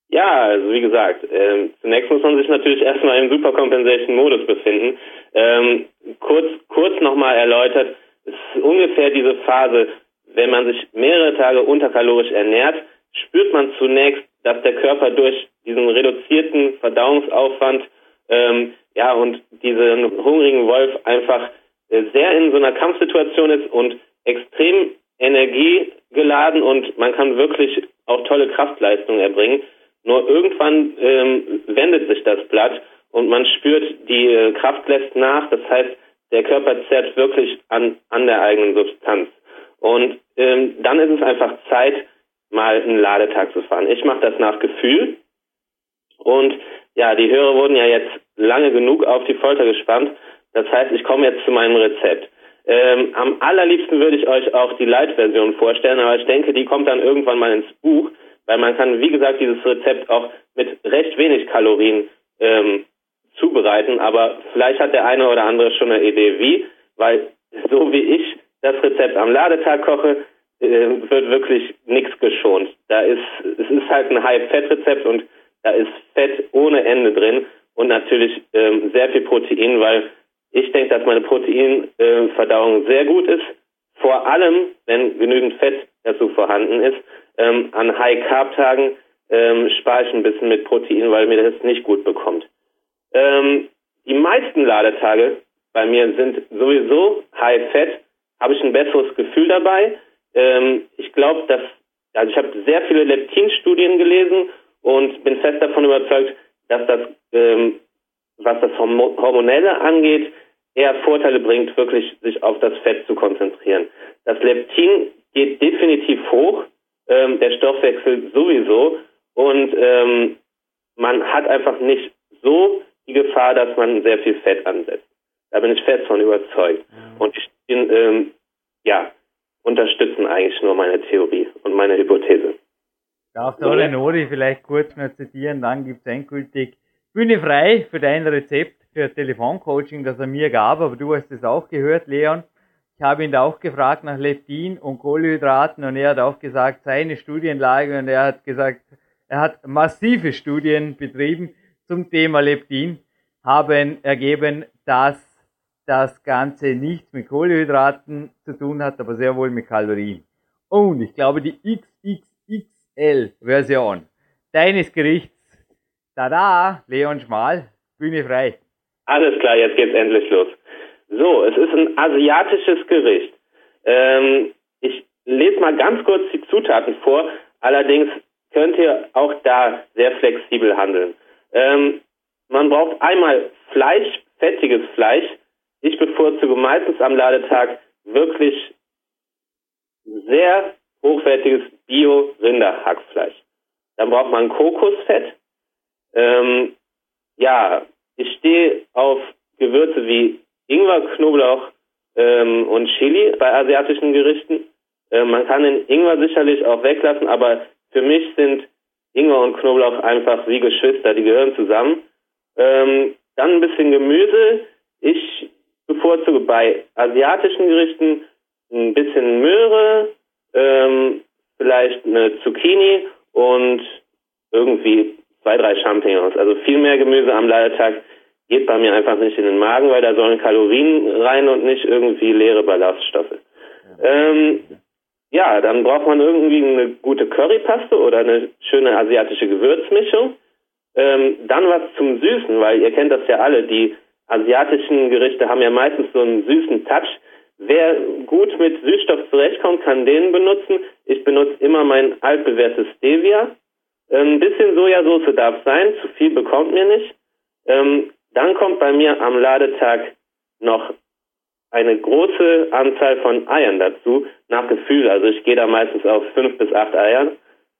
Ja, also wie gesagt, äh, zunächst muss man sich natürlich erstmal im Supercompensation-Modus befinden. Ähm, kurz kurz nochmal erläutert, es ist ungefähr diese Phase, wenn man sich mehrere Tage unterkalorisch ernährt, spürt man zunächst, dass der Körper durch diesen reduzierten Verdauungsaufwand ähm, ja und diesen hungrigen Wolf einfach äh, sehr in so einer Kampfsituation ist und extrem energiegeladen und man kann wirklich auch tolle Kraftleistungen erbringen. Nur irgendwann ähm, wendet sich das Blatt und man spürt, die äh, Kraft lässt nach. Das heißt, der Körper zerrt wirklich an, an der eigenen Substanz. Und ähm, dann ist es einfach Zeit, mal einen Ladetag zu fahren. Ich mache das nach Gefühl. Und ja, die Hörer wurden ja jetzt lange genug auf die Folter gespannt. Das heißt, ich komme jetzt zu meinem Rezept. Ähm, am allerliebsten würde ich euch auch die Light-Version vorstellen, aber ich denke, die kommt dann irgendwann mal ins Buch weil man kann, wie gesagt, dieses Rezept auch mit recht wenig Kalorien ähm, zubereiten, aber vielleicht hat der eine oder andere schon eine Idee wie, weil so wie ich das Rezept am Ladetag koche, äh, wird wirklich nichts geschont. Da ist, es ist halt ein High-Fett-Rezept und da ist Fett ohne Ende drin und natürlich ähm, sehr viel Protein, weil ich denke, dass meine Proteinverdauung äh, sehr gut ist. Vor allem, wenn genügend Fett dazu vorhanden ist. Ähm, an High-Carb-Tagen ähm, spare ich ein bisschen mit Protein, weil mir das nicht gut bekommt. Ähm, die meisten Ladetage bei mir sind sowieso High-Fat, habe ich ein besseres Gefühl dabei. Ähm, ich glaube, dass, also ich habe sehr viele Leptin-Studien gelesen und bin fest davon überzeugt, dass das, ähm, was das Hormonelle angeht, eher Vorteile bringt, wirklich sich auf das Fett zu konzentrieren. Das Leptin geht definitiv hoch, ähm, der Stoffwechsel sowieso und ähm, man hat einfach nicht so die Gefahr, dass man sehr viel Fett ansetzt. Da bin ich fest von überzeugt. Mhm. Und ich bin, ähm, ja, unterstützen eigentlich nur meine Theorie und meine Hypothese. Darf da den Ori vielleicht kurz mehr zitieren, dann gibt es endgültig Bühne frei für dein Rezept für Telefoncoaching, das er mir gab, aber du hast es auch gehört, Leon. Ich habe ihn da auch gefragt nach Leptin und Kohlenhydraten und er hat auch gesagt, seine Studienlage und er hat gesagt, er hat massive Studien betrieben zum Thema Leptin, haben ergeben, dass das Ganze nichts mit Kohlenhydraten zu tun hat, aber sehr wohl mit Kalorien. Und ich glaube, die XXXL-Version deines Gerichts, tada, Leon Schmal, Bühne frei. Alles klar, jetzt geht's endlich los. So, es ist ein asiatisches Gericht. Ähm, ich lese mal ganz kurz die Zutaten vor. Allerdings könnt ihr auch da sehr flexibel handeln. Ähm, man braucht einmal Fleisch, fettiges Fleisch. Ich bevorzuge meistens am Ladetag wirklich sehr hochwertiges Bio-Rinderhackfleisch. Dann braucht man Kokosfett. Ähm, ja, ich stehe auf Gewürze wie Ingwer, Knoblauch ähm, und Chili bei asiatischen Gerichten. Äh, man kann den Ingwer sicherlich auch weglassen, aber für mich sind Ingwer und Knoblauch einfach wie Geschwister, die gehören zusammen. Ähm, dann ein bisschen Gemüse. Ich bevorzuge bei asiatischen Gerichten ein bisschen Möhre, ähm, vielleicht eine Zucchini und irgendwie zwei, drei Champignons. Also viel mehr Gemüse am Leitertag geht bei mir einfach nicht in den Magen, weil da sollen Kalorien rein und nicht irgendwie leere Ballaststoffe. Ja. Ähm, ja, dann braucht man irgendwie eine gute Currypaste oder eine schöne asiatische Gewürzmischung. Ähm, dann was zum Süßen, weil ihr kennt das ja alle, die asiatischen Gerichte haben ja meistens so einen süßen Touch. Wer gut mit Süßstoff zurechtkommt, kann den benutzen. Ich benutze immer mein altbewährtes Stevia. Ähm, ein bisschen Sojasauce darf sein, zu viel bekommt mir nicht. Ähm, dann kommt bei mir am Ladetag noch eine große Anzahl von Eiern dazu, nach Gefühl. Also ich gehe da meistens auf fünf bis acht Eiern.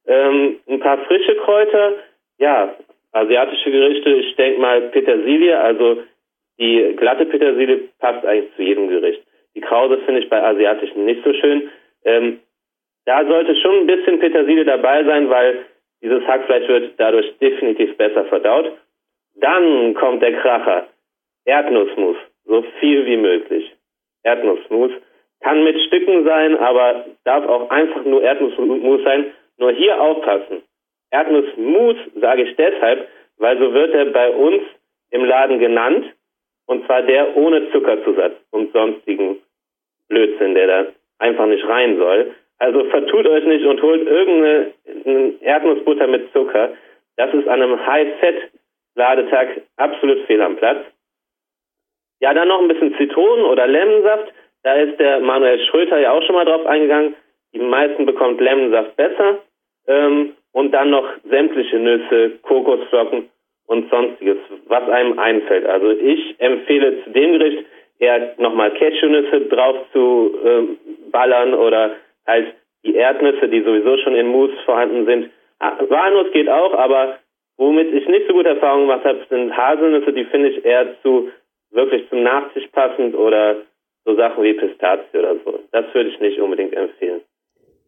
Ähm, ein paar frische Kräuter, ja, asiatische Gerichte, ich denke mal Petersilie, also die glatte Petersilie passt eigentlich zu jedem Gericht. Die Krause finde ich bei asiatischen nicht so schön. Ähm, Da sollte schon ein bisschen Petersilie dabei sein, weil dieses Hackfleisch wird dadurch definitiv besser verdaut. Dann kommt der Kracher. Erdnussmus. So viel wie möglich. Erdnussmus. Kann mit Stücken sein, aber darf auch einfach nur Erdnussmus sein. Nur hier aufpassen. Erdnussmus sage ich deshalb, weil so wird er bei uns im Laden genannt. Und zwar der ohne Zuckerzusatz und sonstigen Blödsinn, der da einfach nicht rein soll. Also vertut euch nicht und holt irgendeine Erdnussbutter mit Zucker. Das ist an einem High-Fat-Ladetag absolut fehl am Platz. Ja, dann noch ein bisschen Zitronen- oder Lemonsaft. Da ist der Manuel Schröter ja auch schon mal drauf eingegangen. Die meisten bekommt Lemonsaft besser. Ähm, und dann noch sämtliche Nüsse, Kokosflocken und sonstiges, was einem einfällt. Also ich empfehle zu dem Gericht eher nochmal Cashewnüsse drauf zu ähm, ballern oder halt die Erdnüsse, die sowieso schon in Mousse vorhanden sind. Ah, Walnuss geht auch, aber womit ich nicht so gute Erfahrungen gemacht habe, sind Haselnüsse, die finde ich eher zu wirklich zum Nachtisch passend oder so Sachen wie Pistazie oder so. Das würde ich nicht unbedingt empfehlen.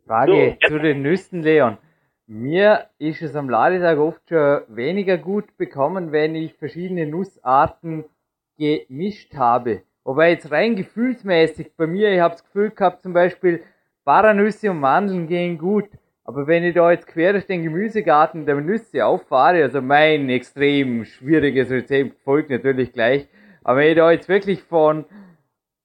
Frage so, zu den Nüssen, Leon. Mir ist es am Ladetag oft schon weniger gut bekommen, wenn ich verschiedene Nussarten gemischt habe. Wobei jetzt rein gefühlsmäßig bei mir, ich habe das Gefühl gehabt, zum Beispiel Paranüsse und Mandeln gehen gut. Aber wenn ich da jetzt quer durch den Gemüsegarten der Nüsse auffahre, also mein extrem schwieriges Rezept folgt natürlich gleich, aber wenn ich da jetzt wirklich von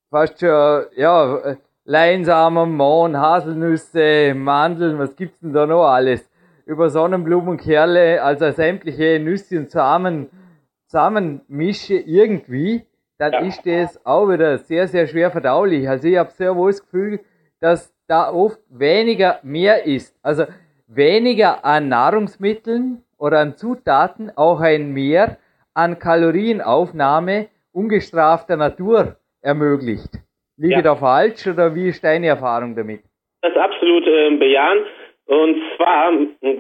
fast schon, ja, Leinsamen, Mohn, Haselnüsse, Mandeln, was gibt's denn da noch alles? Über Sonnenblumenkerle, also sämtliche Nüsse und Samen zusammenmische irgendwie, dann ja. ist das auch wieder sehr, sehr schwer verdaulich. Also ich habe sehr wohl das Gefühl, dass da oft weniger mehr ist. Also weniger an Nahrungsmitteln oder an Zutaten, auch ein Mehr an Kalorienaufnahme ungestrafter Natur ermögliegt. Liege ja. da falsch oder wie ist deine Erfahrung damit? Das ist absolut äh, bejahen. Und zwar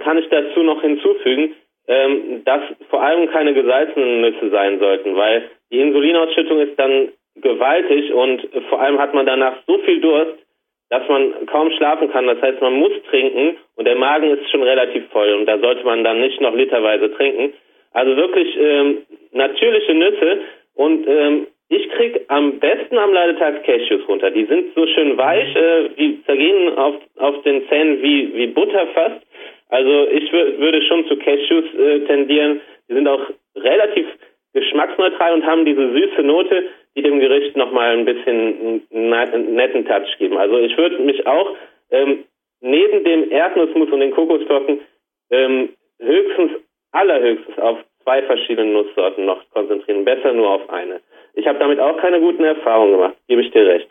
kann ich dazu noch hinzufügen, ähm, dass vor allem keine gesalzenen Nüsse sein sollten, weil die Insulinausschüttung ist dann gewaltig und vor allem hat man danach so viel Durst, dass man kaum schlafen kann. Das heißt, man muss trinken und der Magen ist schon relativ voll und da sollte man dann nicht noch literweise trinken. Also wirklich ähm, natürliche Nüsse und ähm, ich krieg am besten am Ladetag Cashews runter. Die sind so schön weich, äh, die zergehen auf, auf den Zähnen wie, wie Butter fast. Also ich würde schon zu Cashews äh, tendieren. Die sind auch relativ geschmacksneutral und haben diese süße Note, die dem Gericht nochmal ein bisschen einen netten Touch geben. Also ich würde mich auch ähm, neben dem Erdnussmus und den Kokosflocken ähm, höchstens, allerhöchstens auf zwei verschiedene Nusssorten noch konzentrieren. Besser nur auf eine. Ich habe damit auch keine guten Erfahrungen gemacht, gebe ich dir recht.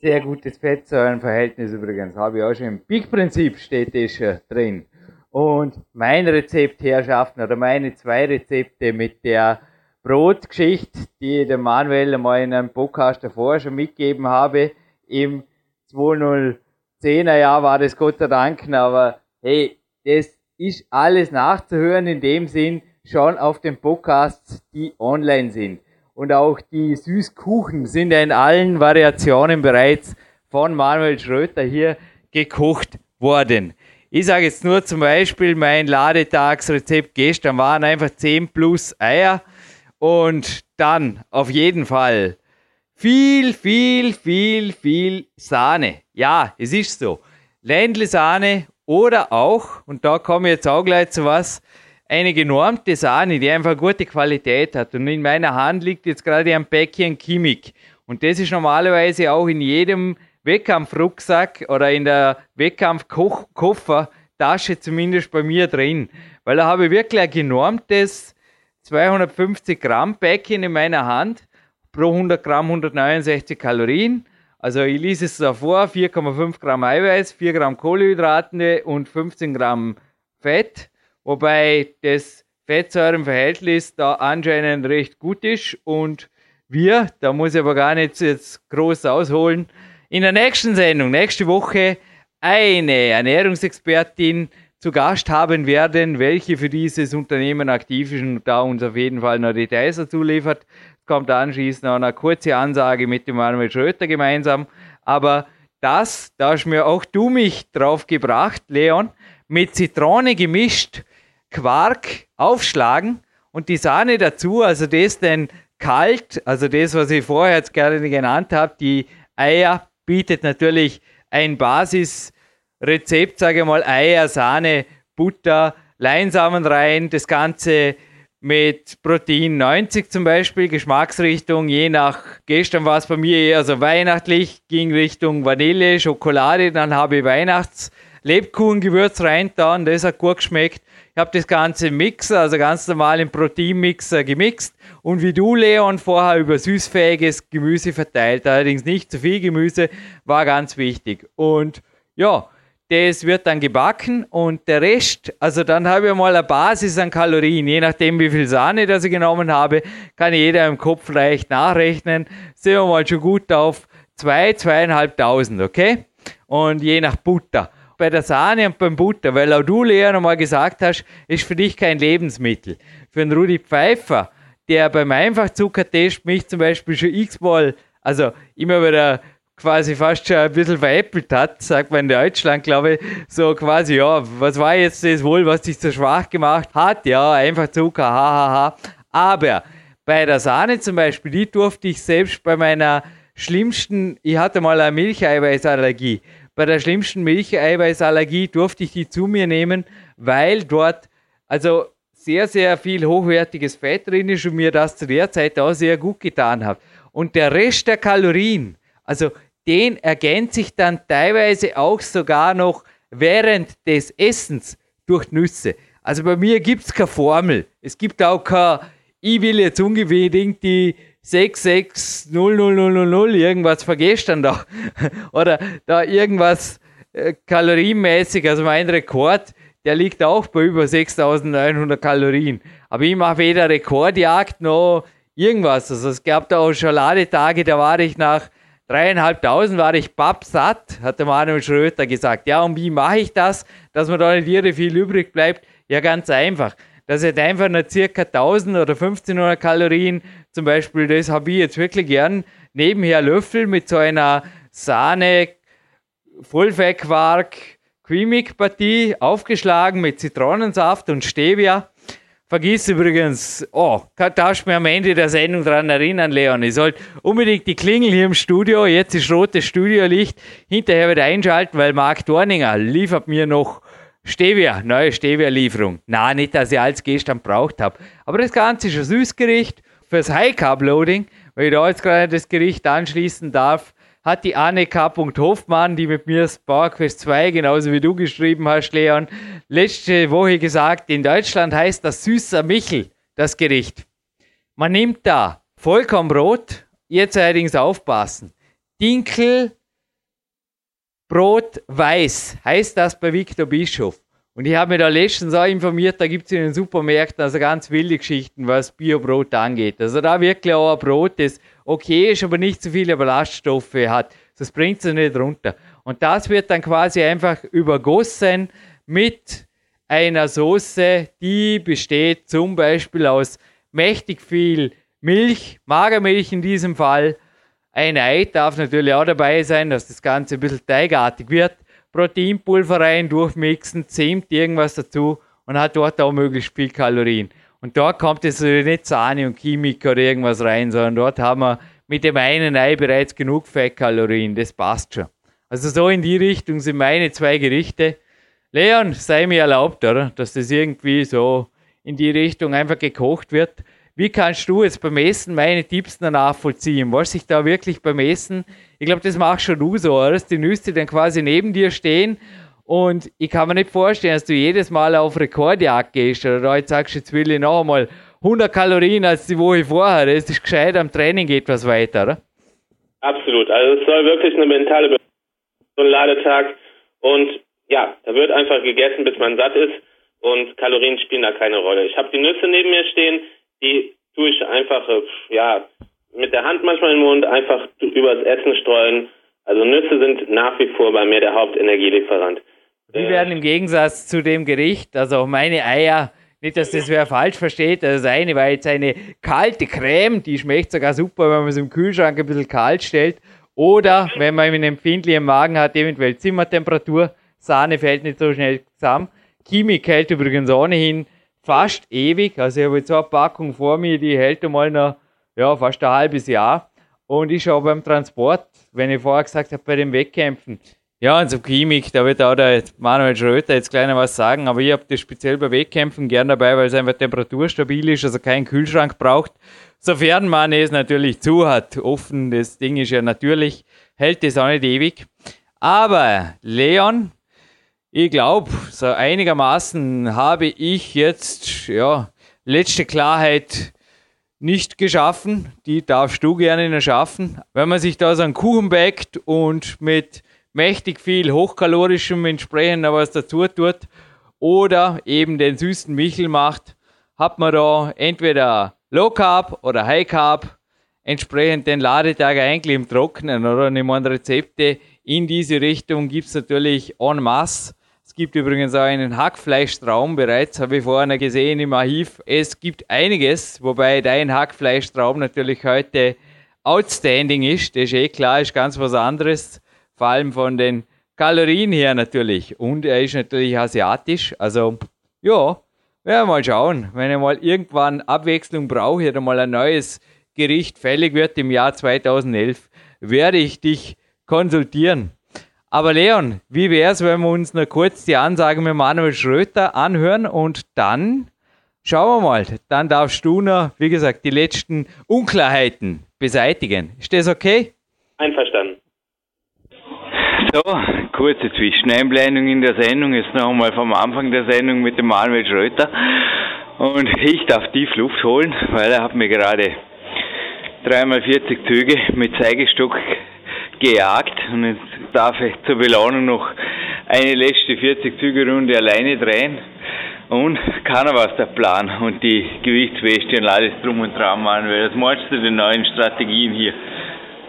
Sehr gutes Fettsäurenverhältnis übrigens, habe ich auch schon im Big-Prinzip steht das schon drin. Und mein Rezept, Herrschaften, oder meine zwei Rezepte mit der Brotgeschichte, die dem Manuel einmal in einem Podcast davor schon mitgegeben habe, im 2010er Jahr war das Gott sei Dank, aber hey, das ist alles nachzuhören in dem Sinn schon auf den Podcasts, die online sind. Und auch die Süßkuchen sind ja in allen Variationen bereits von Manuel Schröter hier gekocht worden. Ich sage jetzt nur zum Beispiel, mein Ladetagsrezept gestern waren einfach 10 plus Eier und dann auf jeden Fall viel, viel, viel, viel Sahne. Ja, es ist so. Ländle-Sahne oder auch, und da komme ich jetzt auch gleich zu was, eine genormte Sahne, die einfach gute Qualität hat. Und in meiner Hand liegt jetzt gerade ein Päckchen Chemik. Und das ist normalerweise auch in jedem Wettkampfrucksack oder in der Wettkampfkoffertasche zumindest bei mir drin. Weil da habe ich wirklich ein genormtes 250 Gramm Päckchen in meiner Hand. Pro 100 Gramm 169 Kalorien. Also ich lese es da vor, 4,5 Gramm Eiweiß, 4 Gramm Kohlenhydrate und 15 Gramm Fett. Wobei das Fettsäurenverhältnis da anscheinend recht gut ist und wir, da muss ich aber gar nicht jetzt groß ausholen, in der nächsten Sendung, nächste Woche, eine Ernährungsexpertin zu Gast haben werden, welche für dieses Unternehmen aktiv ist und da uns auf jeden Fall noch Details dazu liefert. Es kommt anschließend noch eine kurze Ansage mit dem Manuel Schröter gemeinsam. Aber das, da hast mir auch du mich drauf gebracht, Leon, mit Zitrone gemischt, Quark aufschlagen und die Sahne dazu, also das dann kalt, also das, was ich vorher jetzt gerne genannt habe, die Eier bietet natürlich ein Basisrezept, sage ich mal, Eier, Sahne, Butter, Leinsamen rein, das Ganze mit Protein 90 zum Beispiel, Geschmacksrichtung, je nach, gestern war es bei mir eher so weihnachtlich, ging Richtung Vanille, Schokolade, dann habe ich Weihnachts- Lebkuchengewürz rein und das hat gut geschmeckt. Ich habe das Ganze im Mixer, also ganz normal im Proteinmixer gemixt und wie du, Leon, vorher über süßfähiges Gemüse verteilt. Allerdings nicht zu viel Gemüse, war ganz wichtig. Und ja, das wird dann gebacken und der Rest, also dann habe ich mal eine Basis an Kalorien, je nachdem wie viel Sahne das ich genommen habe, kann jeder im Kopf leicht nachrechnen. Sind wir mal schon gut auf 2, zwei, 2.500, okay? Und je nach Butter bei der Sahne und beim Butter, weil auch du, Lea, nochmal gesagt hast, ist für dich kein Lebensmittel. Für einen Rudi Pfeiffer, der beim Einfachzuckertest mich zum Beispiel schon x-mal, also immer wieder quasi fast schon ein bisschen veräppelt hat, sagt man in Deutschland, glaube ich, so quasi, ja, was war jetzt das wohl, was dich so schwach gemacht hat? Ja, einfach Zucker, hahaha. Ha, ha. Aber bei der Sahne zum Beispiel, die durfte ich selbst bei meiner schlimmsten, ich hatte mal eine Milcheiweißallergie bei der schlimmsten Milcheiweißallergie durfte ich die zu mir nehmen, weil dort also sehr, sehr viel hochwertiges Fett drin ist und mir das zu der Zeit auch sehr gut getan hat. Und der Rest der Kalorien, also den ergänzt sich dann teilweise auch sogar noch während des Essens durch Nüsse. Also bei mir gibt es keine Formel. Es gibt auch kein, ich will jetzt unbedingt die 660000 irgendwas vergisst dann da. Oder da irgendwas äh, kalorienmäßig, also mein Rekord, der liegt auch bei über 6900 Kalorien. Aber ich mache weder Rekordjagd noch irgendwas. Also es gab da auch Schokoladetage, da war ich nach dreieinhalbtausend war ich pappsatt, hat der Manuel Schröter gesagt. Ja, und wie mache ich das, dass mir da nicht irre viel übrig bleibt? Ja, ganz einfach. Das hat einfach nur circa 1000 oder 1500 Kalorien zum Beispiel, das habe ich jetzt wirklich gern. Nebenher Löffel mit so einer Sahne, Vollfettquark, Creamig-Partie aufgeschlagen mit Zitronensaft und Stevia. Vergiss übrigens, oh, darfst mir am Ende der Sendung daran erinnern, Leon. Ich sollte unbedingt die Klingel hier im Studio, jetzt ist rotes Studiolicht, hinterher wieder einschalten, weil Marc Dorninger liefert mir noch Stevia, neue Stevia-Lieferung. Na, nicht, dass ich alles gestern braucht habe. Aber das Ganze ist ein Süßgericht fürs High Carb Loading, weil ich da jetzt gerade das Gericht anschließen darf, hat die Annika Hoffmann, die mit mir das PowerQuest 2, genauso wie du geschrieben hast, Leon, letzte Woche gesagt, in Deutschland heißt das süßer Michel, das Gericht. Man nimmt da Vollkornbrot, jetzt allerdings aufpassen, Dinkel, Brot weiß, heißt das bei Viktor Bischof. Und ich habe mich da letztens auch informiert, da gibt es in den Supermärkten also ganz wilde Geschichten, was Biobrot angeht. Also da wirklich auch ein Brot, das okay ist, aber nicht so viele Ballaststoffe hat. Das bringt es nicht runter. Und das wird dann quasi einfach übergossen mit einer Soße, die besteht zum Beispiel aus mächtig viel Milch, Magermilch in diesem Fall. Ein Ei darf natürlich auch dabei sein, dass das Ganze ein bisschen teigartig wird. Proteinpulver rein, durchmixen, Zimt, irgendwas dazu und hat dort auch möglichst viel Kalorien. Und dort kommt jetzt nicht Sahne und Chemik oder irgendwas rein, sondern dort haben wir mit dem einen Ei bereits genug Fettkalorien. Das passt schon. Also so in die Richtung sind meine zwei Gerichte. Leon, sei mir erlaubt, oder? Dass das irgendwie so in die Richtung einfach gekocht wird. Wie kannst du jetzt beim Essen meine Tipps nachvollziehen? Was ich da wirklich beim Essen, ich glaube, das machst schon du so, oder? dass die Nüsse dann quasi neben dir stehen und ich kann mir nicht vorstellen, dass du jedes Mal auf Rekordjagd gehst oder jetzt sagst, jetzt will ich noch einmal 100 Kalorien als die Woche vorher. Das ist gescheit, am Training etwas weiter, oder? Absolut. Also es soll wirklich eine mentale Be so ein Ladetag und ja, da wird einfach gegessen, bis man satt ist und Kalorien spielen da keine Rolle. Ich habe die Nüsse neben mir stehen, die tue ich einfach, äh, ja, mit der Hand manchmal im Mund einfach übers Essen streuen. Also Nüsse sind nach wie vor bei mir der Hauptenergielieferant. Die werden im Gegensatz zu dem Gericht, also meine Eier, nicht, dass das wer falsch versteht, also das eine war jetzt eine kalte Creme, die schmeckt sogar super, wenn man es im Kühlschrank ein bisschen kalt stellt. Oder wenn man einen empfindlichen Magen hat, eventuell Zimmertemperatur, Sahne fällt nicht so schnell zusammen. Chemik hält übrigens ohnehin fast ewig. Also ich habe jetzt eine Packung vor mir, die hält einmal noch ja, fast ein halbes Jahr. Und ich auch beim Transport, wenn ich vorher gesagt habe, bei den Wettkämpfen, ja, und so Chemik, da wird auch der Manuel Schröter jetzt gleich noch was sagen, aber ich habe das speziell bei Wettkämpfen gern dabei, weil es einfach temperaturstabil ist, also keinen Kühlschrank braucht. Sofern man es natürlich zu hat, offen, das Ding ist ja natürlich, hält es auch nicht ewig. Aber Leon, ich glaube, so einigermaßen habe ich jetzt, ja, letzte Klarheit nicht geschaffen. Die darfst du gerne noch schaffen. Wenn man sich da so einen Kuchen backt und mit mächtig viel hochkalorischem entsprechend was dazu tut oder eben den süßen Michel macht, hat man da entweder Low Carb oder High Carb entsprechend den Ladetag eigentlich im Trocknen oder ich meine Rezepte in diese Richtung gibt es natürlich en masse. Es gibt übrigens auch einen Hackfleischtraum bereits, habe ich vorhin gesehen im Archiv. Es gibt einiges, wobei dein Hackfleischtraum natürlich heute outstanding ist. Das ist eh klar, ist ganz was anderes vor allem von den Kalorien her natürlich. Und er ist natürlich asiatisch. Also, ja, werden wir mal schauen. Wenn er mal irgendwann Abwechslung braucht oder mal ein neues Gericht fällig wird im Jahr 2011, werde ich dich konsultieren. Aber Leon, wie wäre es, wenn wir uns noch kurz die Ansage mit Manuel Schröter anhören und dann schauen wir mal. Dann darfst du noch, wie gesagt, die letzten Unklarheiten beseitigen. Ist das okay? Einverstanden. So, kurze Zwischeneinblendung in der Sendung. Jetzt noch einmal vom Anfang der Sendung mit dem Manuel Schröter. Und ich darf tief Luft holen, weil er hat mir gerade dreimal 40 Züge mit Zeigestock gejagt. Und jetzt darf ich zur Belohnung noch eine letzte 40 Züge Runde alleine drehen. Und keiner was der Plan und die Gewichtsweste und alles drum und dran, Manuel. Was meinst du den neuen Strategien hier?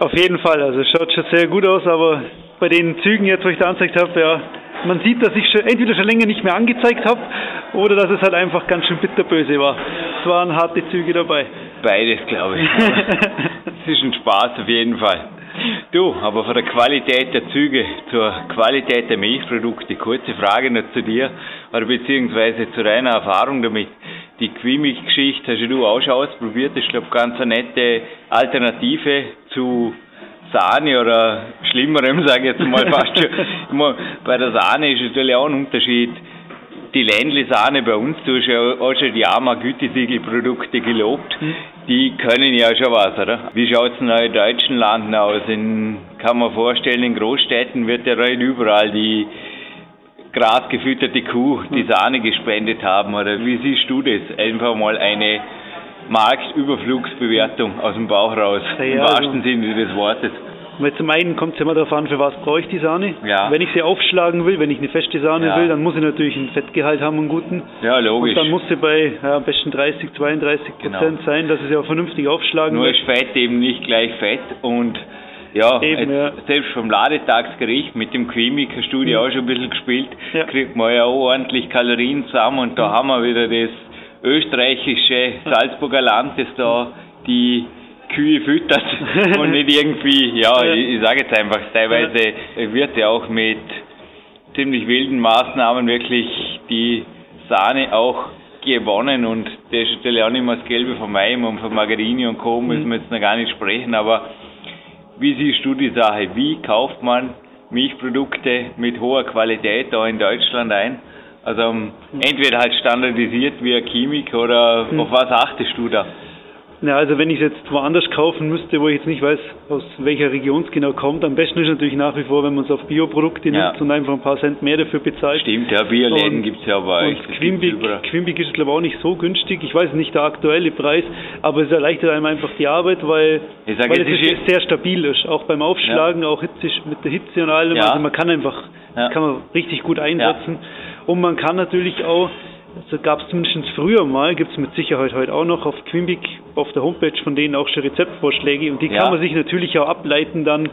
Auf jeden Fall, also schaut schon sehr gut aus, aber bei den Zügen jetzt, wo ich da angezeigt habe, ja, man sieht, dass ich schon, entweder schon länger nicht mehr angezeigt habe oder dass es halt einfach ganz schön bitterböse war. Es waren harte Züge dabei. Beides, glaube ich. Es ist ein Spaß auf jeden Fall. Du, aber von der Qualität der Züge zur Qualität der Milchprodukte, kurze Frage noch zu dir, oder beziehungsweise zu deiner Erfahrung damit. Die Quimilch-Geschichte hast du auch schon ausprobiert, das ist, glaube ich, ganz eine nette Alternative zu Sahne oder Schlimmerem, sage ich jetzt mal fast schon. bei der Sahne ist natürlich auch ein Unterschied. Die Ländle-Sahne bei uns, du hast ja auch schon die Arma Gütesiegelprodukte gelobt, hm. die können ja schon was, oder? Wie schaut es in euren deutschen Landen aus? In, kann man vorstellen, in Großstädten wird ja rein überall die grasgefütterte Kuh die hm. Sahne gespendet haben, oder wie siehst du das? Einfach mal eine Marktüberflugsbewertung aus dem Bauch raus, ja, im wahrsten also, Sinne des Wortes. Weil zum einen kommt es immer darauf an, für was brauche ich die Sahne. Ja. Wenn ich sie aufschlagen will, wenn ich eine feste Sahne ja. will, dann muss ich natürlich einen Fettgehalt haben, einen guten. Ja, logisch. Und dann muss sie bei ja, am besten 30, 32 Prozent genau. sein, dass ich sie auch vernünftig aufschlagen Nur ist Fett eben nicht gleich Fett und ja, eben, ja. selbst vom Ladetagsgericht mit dem Quimik, hast du ja auch schon ein bisschen gespielt, ja. kriegt man ja auch ordentlich Kalorien zusammen und da mhm. haben wir wieder das österreichische Salzburger Land, das da die Kühe füttert und nicht irgendwie, ja, ich, ich sage jetzt einfach, teilweise wird ja auch mit ziemlich wilden Maßnahmen wirklich die Sahne auch gewonnen und ist natürlich auch nicht mehr das Gelbe von Mai und von Margarine und Co. müssen wir jetzt noch gar nicht sprechen, aber wie siehst du die Sache? Wie kauft man Milchprodukte mit hoher Qualität da in Deutschland ein? Also um, entweder halt standardisiert wie ein Chemik oder hm. auf was achtest du da? Ja, also wenn ich es jetzt woanders kaufen müsste, wo ich jetzt nicht weiß, aus welcher Region es genau kommt, am besten ist natürlich nach wie vor, wenn man es auf Bioprodukte ja. nimmt und einfach ein paar Cent mehr dafür bezahlt. Stimmt, ja, Bioläden gibt es ja bei euch. Quimbig, Quimbig ist glaube ich auch nicht so günstig. Ich weiß nicht der aktuelle Preis, aber es erleichtert einem einfach die Arbeit, weil, sag, weil es, ist sehr stabil ist. Auch beim Aufschlagen, ja. auch hitzisch, mit der Hitze und allem. Ja. Also man kann einfach, kann man richtig gut einsetzen. Und man kann natürlich auch also gab es zumindest früher mal, gibt es mit Sicherheit heute auch noch auf Quimbik, auf der Homepage von denen auch schon Rezeptvorschläge und die ja. kann man sich natürlich auch ableiten dann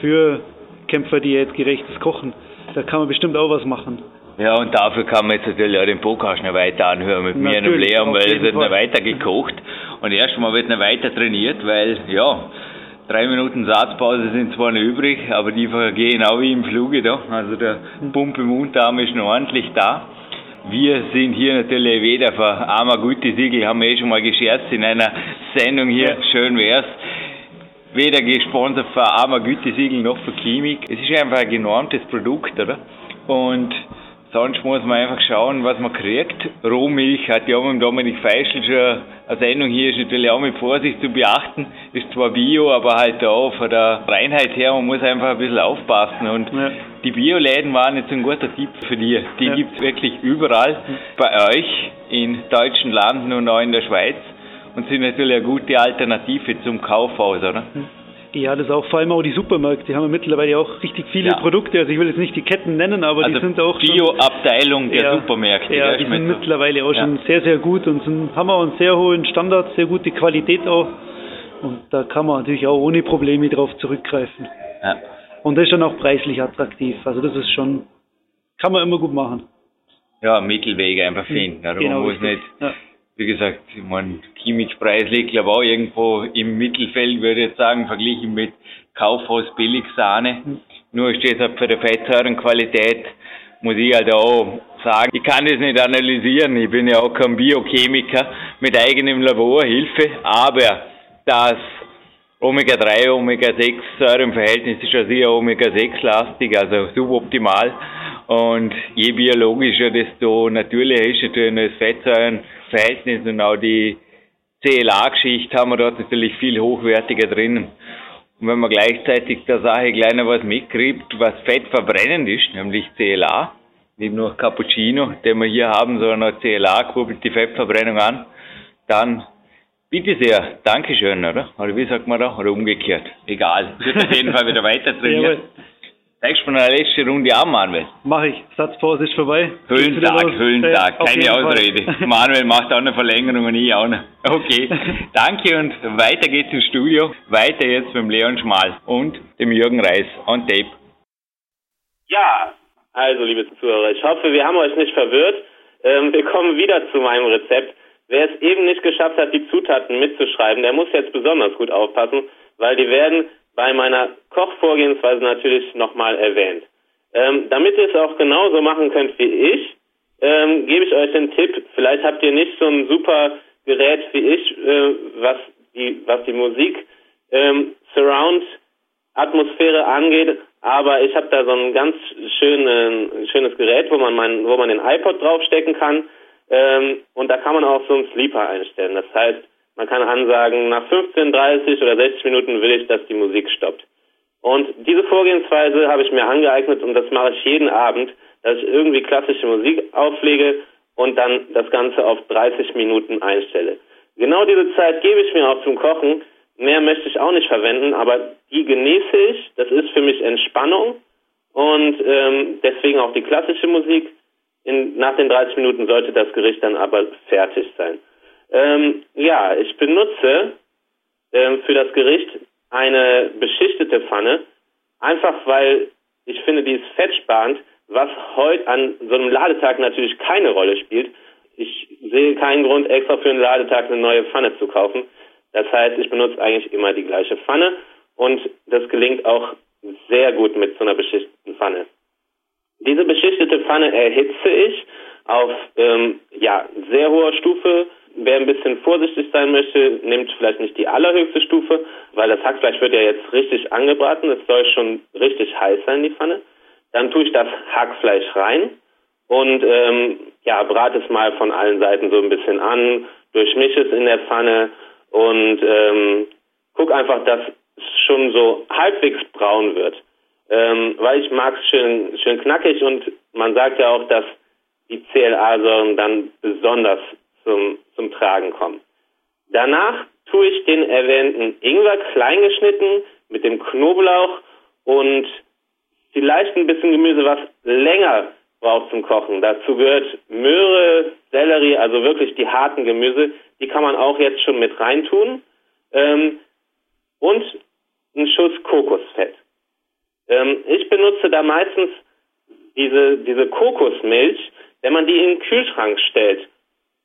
für kämpferdiätgerechtes Kochen. Da kann man bestimmt auch was machen. Ja, und dafür kann man jetzt natürlich auch den Podcast noch weiter anhören mit natürlich, mir und Leon, weil es wird noch weiter gekocht und erstmal wird noch weiter trainiert, weil ja, Drei Minuten Satzpause sind zwar noch übrig, aber die vergehen auch wie im Fluge da. Also der Pump im Unterarm ist noch ordentlich da. Wir sind hier natürlich weder für Armer Gütesiegel, haben wir eh schon mal gescherzt in einer Sendung hier, schön wär's. Weder gesponsert für Armer Gütesiegel noch für Chemik. Es ist einfach ein genormtes Produkt, oder? Und Sonst muss man einfach schauen, was man kriegt. Rohmilch hat ja auch mit Dominik Feischl schon eine Sendung hier, ist natürlich auch mit Vorsicht zu beachten. Ist zwar Bio, aber halt auch von der Reinheit her, man muss einfach ein bisschen aufpassen. Und ja. die Bioläden waren jetzt ein guter Tipp für die. Die ja. gibt es wirklich überall. Bei euch in deutschen Landen und auch in der Schweiz. Und sind natürlich eine gute Alternative zum Kaufhaus, oder? Ja, das auch vor allem auch die Supermärkte. Die haben ja mittlerweile auch richtig viele ja. Produkte. Also ich will jetzt nicht die Ketten nennen, aber also die sind auch Bio-Abteilung der ja, Supermärkte. Ja, die sind mittlerweile auch schon sehr, sehr gut und sind, haben auch einen sehr hohen Standard, sehr gute Qualität auch. Und da kann man natürlich auch ohne Probleme drauf zurückgreifen. Ja. Und das ist dann auch preislich attraktiv. Also das ist schon, kann man immer gut machen. Ja, Mittelwege einfach finden. Also genau, muss richtig. nicht ja wie gesagt, ich meine, Chemikpreis liegt glaube auch irgendwo im Mittelfeld, würde ich jetzt sagen, verglichen mit Kaufhaus Billigsahne. Mhm. Nur steht halt für die fetthöheren Qualität, muss ich halt auch sagen, ich kann das nicht analysieren, ich bin ja auch kein Biochemiker mit eigenem Laborhilfe, aber das Omega-3, Omega-6 im Verhältnis ist ja sicher Omega-6-lastig, also suboptimal. Und je biologischer, desto natürlicher ist natürlich das Fettsäuren Verhältnis und auch die CLA-Geschichte haben wir dort natürlich viel hochwertiger drin. Und wenn man gleichzeitig der Sache kleiner was mitkriegt, was fettverbrennend ist, nämlich CLA, nicht nur Cappuccino, den wir hier haben, sondern auch CLA kurbelt die Fettverbrennung an, dann bitte sehr, Dankeschön, oder? Oder wie sagt man da? Oder umgekehrt? Egal. Wird auf jeden Fall wieder weiter trainieren. Zeigst du mir eine letzte Runde an, Manuel? Mach ich. Satzpause ist vorbei. Höhlentag, Höhlentag. Keine Ausrede. Manuel macht auch eine Verlängerung und ich auch noch. Okay. Danke und weiter geht's im Studio. Weiter jetzt mit Leon Schmal und dem Jürgen Reis on Tape. Ja, also liebe Zuhörer, ich hoffe, wir haben euch nicht verwirrt. Ähm, wir kommen wieder zu meinem Rezept. Wer es eben nicht geschafft hat, die Zutaten mitzuschreiben, der muss jetzt besonders gut aufpassen, weil die werden bei meiner Kochvorgehensweise natürlich nochmal erwähnt. Ähm, damit ihr es auch genauso machen könnt wie ich, ähm, gebe ich euch den Tipp, vielleicht habt ihr nicht so ein super Gerät wie ich, äh, was die, was die Musik ähm, Surround Atmosphäre angeht, aber ich habe da so ein ganz schönen, schönes Gerät, wo man mein, wo man den iPod draufstecken kann ähm, und da kann man auch so einen Sleeper einstellen. Das heißt, man kann ansagen, nach 15, 30 oder 60 Minuten will ich, dass die Musik stoppt. Und diese Vorgehensweise habe ich mir angeeignet und das mache ich jeden Abend, dass ich irgendwie klassische Musik auflege und dann das Ganze auf 30 Minuten einstelle. Genau diese Zeit gebe ich mir auch zum Kochen. Mehr möchte ich auch nicht verwenden, aber die genieße ich. Das ist für mich Entspannung und ähm, deswegen auch die klassische Musik. In, nach den 30 Minuten sollte das Gericht dann aber fertig sein. Ähm, ja, ich benutze ähm, für das Gericht eine beschichtete Pfanne, einfach weil ich finde, die ist fettsparend, was heute an so einem Ladetag natürlich keine Rolle spielt. Ich sehe keinen Grund, extra für einen Ladetag eine neue Pfanne zu kaufen. Das heißt, ich benutze eigentlich immer die gleiche Pfanne und das gelingt auch sehr gut mit so einer beschichteten Pfanne. Diese beschichtete Pfanne erhitze ich auf ähm, ja, sehr hoher Stufe Wer ein bisschen vorsichtig sein möchte, nimmt vielleicht nicht die allerhöchste Stufe, weil das Hackfleisch wird ja jetzt richtig angebraten. Es soll schon richtig heiß sein, die Pfanne. Dann tue ich das Hackfleisch rein und ähm, ja, brate es mal von allen Seiten so ein bisschen an, durchmische es in der Pfanne und ähm, guck einfach, dass es schon so halbwegs braun wird. Ähm, weil ich mag es schön, schön knackig und man sagt ja auch, dass die CLA-Säuren dann besonders zum, zum Tragen kommen. Danach tue ich den erwähnten Ingwer klein geschnitten mit dem Knoblauch und vielleicht ein bisschen Gemüse, was länger braucht zum Kochen. Dazu gehört Möhre, Sellerie, also wirklich die harten Gemüse. Die kann man auch jetzt schon mit reintun. Ähm, und ein Schuss Kokosfett. Ähm, ich benutze da meistens diese, diese Kokosmilch, wenn man die in den Kühlschrank stellt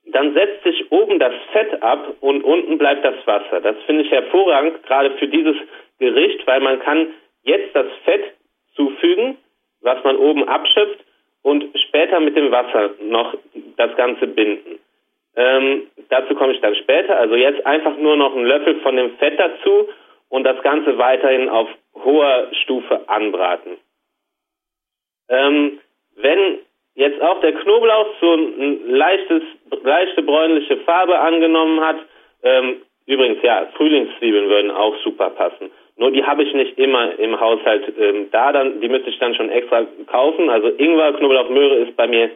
dann setzt sich oben das Fett ab und unten bleibt das Wasser. Das finde ich hervorragend, gerade für dieses Gericht, weil man kann jetzt das Fett zufügen, was man oben abschöpft und später mit dem Wasser noch das Ganze binden. Ähm, dazu komme ich dann später. Also jetzt einfach nur noch einen Löffel von dem Fett dazu und das Ganze weiterhin auf hoher Stufe anbraten. Ähm, wenn jetzt auch der Knoblauch so ein leichtes, leichte bräunliche Farbe angenommen hat, ähm, übrigens ja, Frühlingszwiebeln würden auch super passen. Nur die habe ich nicht immer im Haushalt ähm, da, dann die müsste ich dann schon extra kaufen. Also Ingwer, Knoblauch, Möhre ist bei mir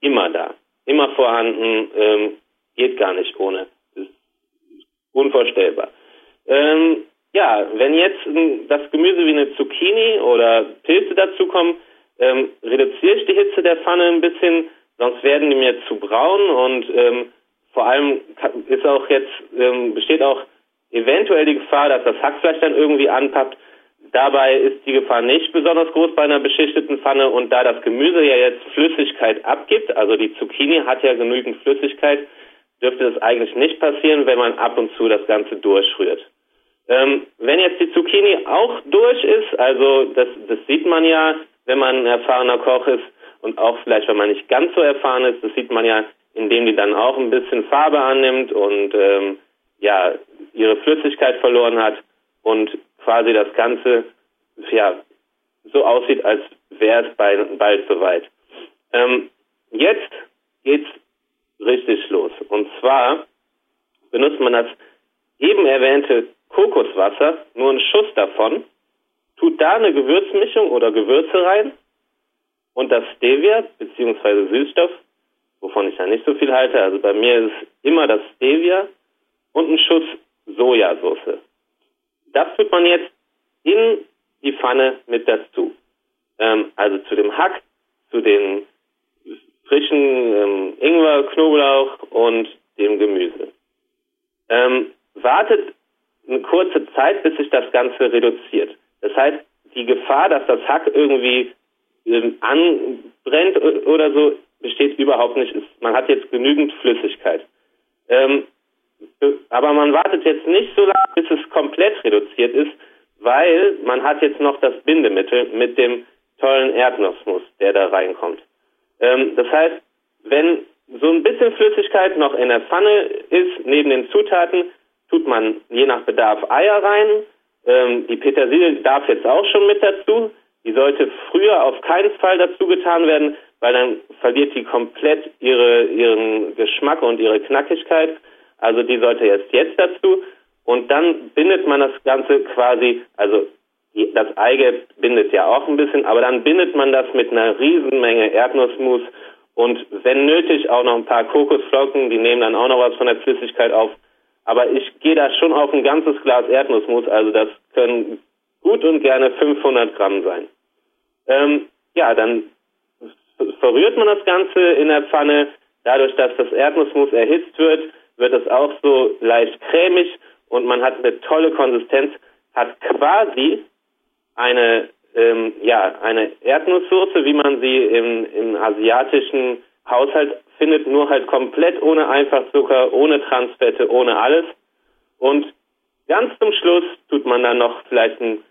immer da, immer vorhanden, ähm, geht gar nicht ohne. Ist unvorstellbar. Ähm, ja, wenn jetzt das Gemüse wie eine Zucchini oder Pilze dazukommen, ähm, reduziere ich die Hitze der Pfanne ein bisschen, sonst werden die mir zu braun und ähm, vor allem ist auch jetzt ähm, besteht auch eventuell die Gefahr, dass das Hackfleisch dann irgendwie anpappt. Dabei ist die Gefahr nicht besonders groß bei einer beschichteten Pfanne und da das Gemüse ja jetzt Flüssigkeit abgibt, also die Zucchini hat ja genügend Flüssigkeit, dürfte das eigentlich nicht passieren, wenn man ab und zu das Ganze durchrührt. Ähm, wenn jetzt die Zucchini auch durch ist, also das, das sieht man ja, wenn man ein erfahrener Koch ist und auch vielleicht, wenn man nicht ganz so erfahren ist, das sieht man ja, indem die dann auch ein bisschen Farbe annimmt und ähm, ja ihre Flüssigkeit verloren hat und quasi das Ganze ja so aussieht, als wäre es bald, bald soweit. Ähm, jetzt geht's richtig los. Und zwar benutzt man das eben erwähnte Kokoswasser, nur einen Schuss davon, tut da eine Gewürzmischung oder Gewürze rein und das Stevia bzw. Süßstoff, wovon ich ja nicht so viel halte, also bei mir ist immer das Stevia und ein Schuss Sojasauce. Das tut man jetzt in die Pfanne mit dazu. Ähm, also zu dem Hack, zu den frischen ähm, Ingwer, Knoblauch und dem Gemüse. Ähm, wartet eine kurze Zeit, bis sich das Ganze reduziert. Das heißt, die Gefahr, dass das Hack irgendwie ähm, anbrennt oder so, besteht überhaupt nicht. Man hat jetzt genügend Flüssigkeit. Ähm, aber man wartet jetzt nicht so lange, bis es komplett reduziert ist, weil man hat jetzt noch das Bindemittel mit dem tollen Erdnussmus, der da reinkommt. Ähm, das heißt, wenn so ein bisschen Flüssigkeit noch in der Pfanne ist, neben den Zutaten, tut man je nach Bedarf Eier rein. Ähm, die Petersilie darf jetzt auch schon mit dazu. Die sollte früher auf keinen Fall dazu getan werden, weil dann verliert die komplett ihre, ihren Geschmack und ihre Knackigkeit. Also die sollte jetzt jetzt dazu. Und dann bindet man das Ganze quasi, also das Eigelb bindet ja auch ein bisschen, aber dann bindet man das mit einer Riesenmenge Erdnussmus und wenn nötig auch noch ein paar Kokosflocken, die nehmen dann auch noch was von der Flüssigkeit auf. Aber ich gehe da schon auf ein ganzes Glas Erdnussmus, also das können gut und gerne 500 Gramm sein. Ähm, ja, dann verrührt man das Ganze in der Pfanne. Dadurch, dass das Erdnussmus erhitzt wird, wird es auch so leicht cremig und man hat eine tolle Konsistenz, hat quasi eine, ähm, ja, eine Erdnusssoße, wie man sie im, im asiatischen Haushalt findet, nur halt komplett ohne Einfachzucker, ohne Transfette, ohne alles. Und ganz zum Schluss tut man dann noch vielleicht ein,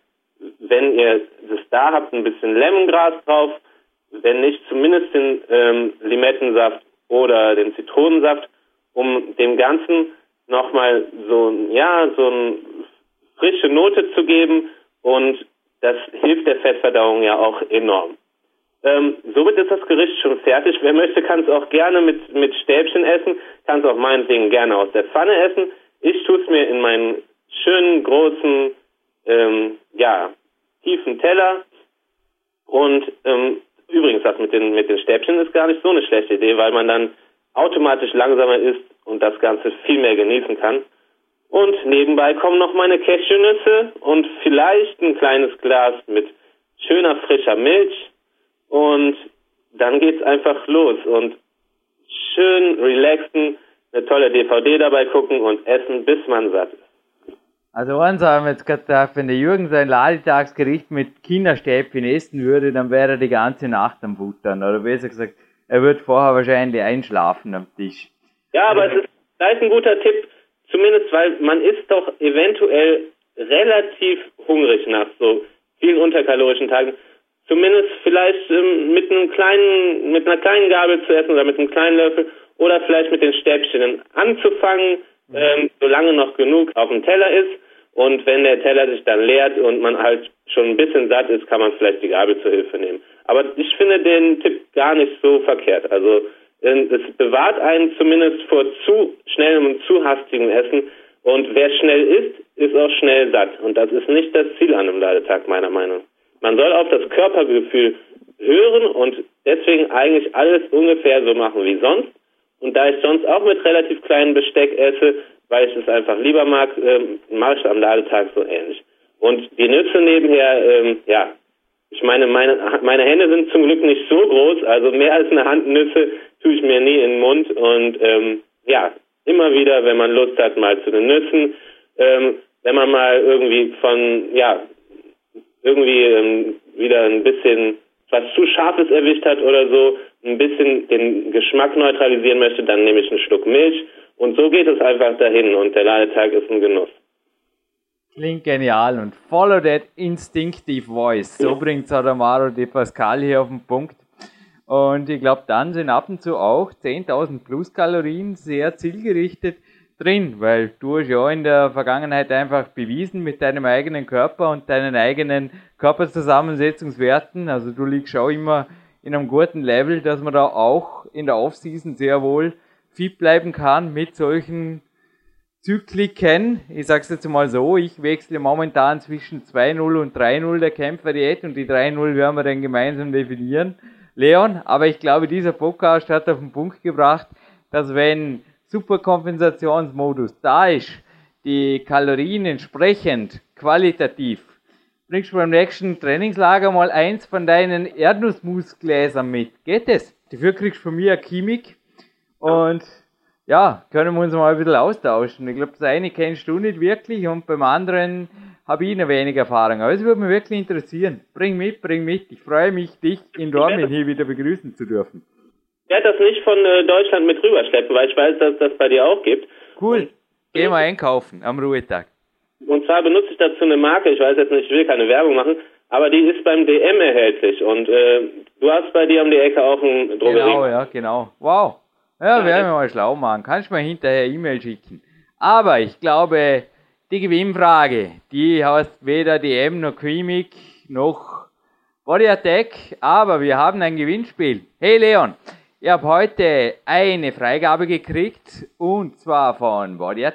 wenn ihr das da habt, ein bisschen Lemongras drauf, wenn nicht zumindest den ähm, Limettensaft oder den Zitronensaft, um dem Ganzen nochmal so, ja, so eine frische Note zu geben und das hilft der Fettverdauung ja auch enorm. Ähm, somit ist das Gericht schon fertig. Wer möchte, kann es auch gerne mit, mit Stäbchen essen, kann es auch meinetwegen gerne aus der Pfanne essen. Ich tue es mir in meinen schönen, großen, ähm, ja, tiefen Teller. Und ähm, übrigens, das mit den, mit den Stäbchen ist gar nicht so eine schlechte Idee, weil man dann automatisch langsamer isst und das Ganze viel mehr genießen kann. Und nebenbei kommen noch meine Cashewnüsse und vielleicht ein kleines Glas mit schöner frischer Milch und dann geht's einfach los und schön relaxen, eine tolle DVD dabei gucken und essen, bis man satt ist. Also eins haben wir jetzt gedacht, wenn der Jürgen sein Ladetagsgericht mit Kinderstäbchen essen würde, dann wäre er die ganze Nacht am Buttern. Oder besser gesagt, er wird vorher wahrscheinlich einschlafen am Tisch. Ja, aber es ist vielleicht ein guter Tipp, zumindest weil man isst doch eventuell relativ hungrig nach so vielen unterkalorischen Tagen. Zumindest vielleicht ähm, mit einem kleinen, mit einer kleinen Gabel zu essen oder mit einem kleinen Löffel oder vielleicht mit den Stäbchen anzufangen, mhm. ähm, solange noch genug auf dem Teller ist. Und wenn der Teller sich dann leert und man halt schon ein bisschen satt ist, kann man vielleicht die Gabel zur Hilfe nehmen. Aber ich finde den Tipp gar nicht so verkehrt. Also ähm, es bewahrt einen zumindest vor zu schnellem und zu hastigem Essen. Und wer schnell isst, ist auch schnell satt. Und das ist nicht das Ziel an einem Ladetag, meiner Meinung. Man soll auf das Körpergefühl hören und deswegen eigentlich alles ungefähr so machen wie sonst. Und da ich sonst auch mit relativ kleinen Besteck esse, weil ich es einfach lieber mag, ähm, mache ich am Ladetag so ähnlich. Und die Nüsse nebenher, ähm, ja, ich meine, meine, meine Hände sind zum Glück nicht so groß, also mehr als eine Hand Nüsse tue ich mir nie in den Mund und ähm, ja, immer wieder, wenn man Lust hat, mal zu den Nüssen, ähm, wenn man mal irgendwie von, ja, irgendwie ähm, wieder ein bisschen was zu Scharfes erwischt hat oder so, ein bisschen den Geschmack neutralisieren möchte, dann nehme ich einen Schluck Milch und so geht es einfach dahin und der Ladetag ist ein Genuss. Klingt genial und follow that instinctive voice. So bringt Sadamaro de Pascal hier auf den Punkt. Und ich glaube, dann sind ab und zu auch 10.000 plus Kalorien sehr zielgerichtet drin, weil du hast ja in der Vergangenheit einfach bewiesen mit deinem eigenen Körper und deinen eigenen Körperzusammensetzungswerten, also du liegst auch immer in einem guten Level, dass man da auch in der Offseason sehr wohl fit bleiben kann mit solchen Zykliken. Ich sag's jetzt mal so, ich wechsle momentan zwischen 2-0 und 3-0 der Kämpferdiät und die 3-0 werden wir dann gemeinsam definieren. Leon, aber ich glaube, dieser Podcast hat auf den Punkt gebracht, dass wenn Superkompensationsmodus da ist, die Kalorien entsprechend qualitativ, bringst du beim nächsten Trainingslager mal eins von deinen Erdnussmusgläsern mit. Geht es? Dafür kriegst du von mir eine Chemik und ja, können wir uns mal ein bisschen austauschen. Ich glaube, das eine kennst du nicht wirklich und beim anderen habe ich eine wenig Erfahrung. Aber es würde mich wirklich interessieren. Bring mit, bring mit. Ich freue mich, dich in Dortmund hier wieder begrüßen zu dürfen. Ich werde das nicht von äh, Deutschland mit rüberschleppen, weil ich weiß, dass das bei dir auch gibt. Cool. Geh mal einkaufen am Ruhetag. Und zwar benutze ich dazu eine Marke, ich weiß jetzt nicht, ich will keine Werbung machen, aber die ist beim DM erhältlich. Und äh, du hast bei dir um die Ecke auch ein Drogerie. Genau, ja, genau. Wow. Ja, ja werden wir mal schlau machen. Kannst du mir hinterher E-Mail schicken. Aber ich glaube, die Gewinnfrage, die heißt weder DM noch Quimic noch Body Attack, aber wir haben ein Gewinnspiel. Hey Leon, ich habe heute eine Freigabe gekriegt und zwar von Body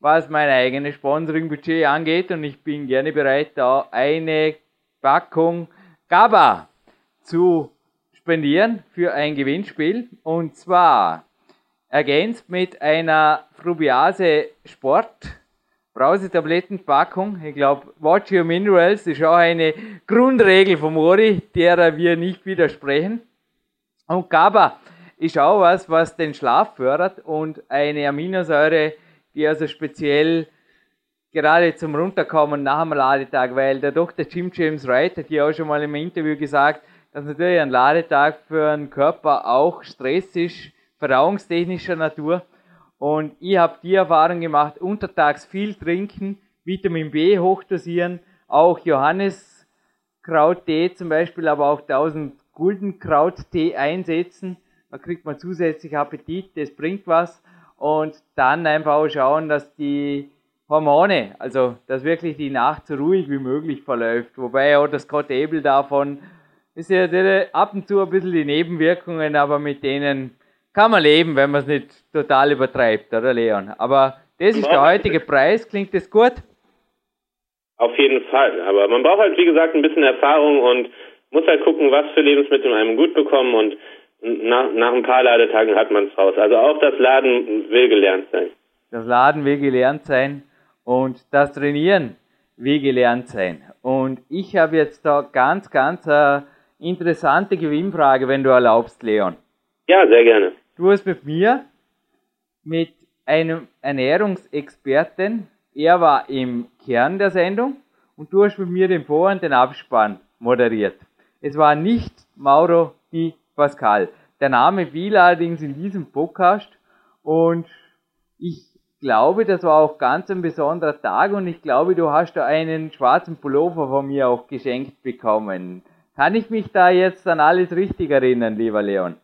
was mein eigenes Sponsoring-Budget angeht und ich bin gerne bereit, da eine Packung GABA zu spendieren für ein Gewinnspiel und zwar ergänzt mit einer Frubiase Sport Brausetablettenpackung. Ich glaube, Watch Your Minerals ist auch eine Grundregel vom Mori, derer wir nicht widersprechen. Und GABA ist auch was, was den Schlaf fördert und eine Aminosäure, die also speziell gerade zum Runterkommen nach dem Ladetag, weil der Dr. Jim James Wright hat ja auch schon mal im Interview gesagt, dass natürlich ein Ladetag für den Körper auch Stress ist, verdauungstechnischer Natur. Und ich habe die Erfahrung gemacht, untertags viel trinken, Vitamin B hochdosieren, auch Johanniskrauttee zum Beispiel, aber auch 1000 Guldenkrauttee einsetzen. Da kriegt man zusätzlich Appetit, das bringt was. Und dann einfach auch schauen, dass die Hormone, also dass wirklich die Nacht so ruhig wie möglich verläuft. Wobei auch das Scott Abel davon ist ja ab und zu ein bisschen die Nebenwirkungen, aber mit denen kann man leben, wenn man es nicht total übertreibt, oder Leon? Aber das ist der heutige Preis. Klingt das gut? Auf jeden Fall. Aber man braucht halt, wie gesagt, ein bisschen Erfahrung und muss halt gucken, was für Lebensmittel einem gut bekommen und nach, nach ein paar Ladetagen hat man es raus. Also auch das Laden will gelernt sein. Das Laden will gelernt sein und das Trainieren will gelernt sein. Und ich habe jetzt da ganz, ganz eine interessante Gewinnfrage, wenn du erlaubst, Leon. Ja, sehr gerne. Du hast mit mir, mit einem Ernährungsexperten, er war im Kern der Sendung und du hast mit mir den Vor- und den Abspann moderiert. Es war nicht Mauro Di Pascal. Der Name fiel allerdings in diesem Podcast und ich glaube, das war auch ganz ein besonderer Tag und ich glaube, du hast da einen schwarzen Pullover von mir auch geschenkt bekommen. Kann ich mich da jetzt an alles richtig erinnern, lieber Leon?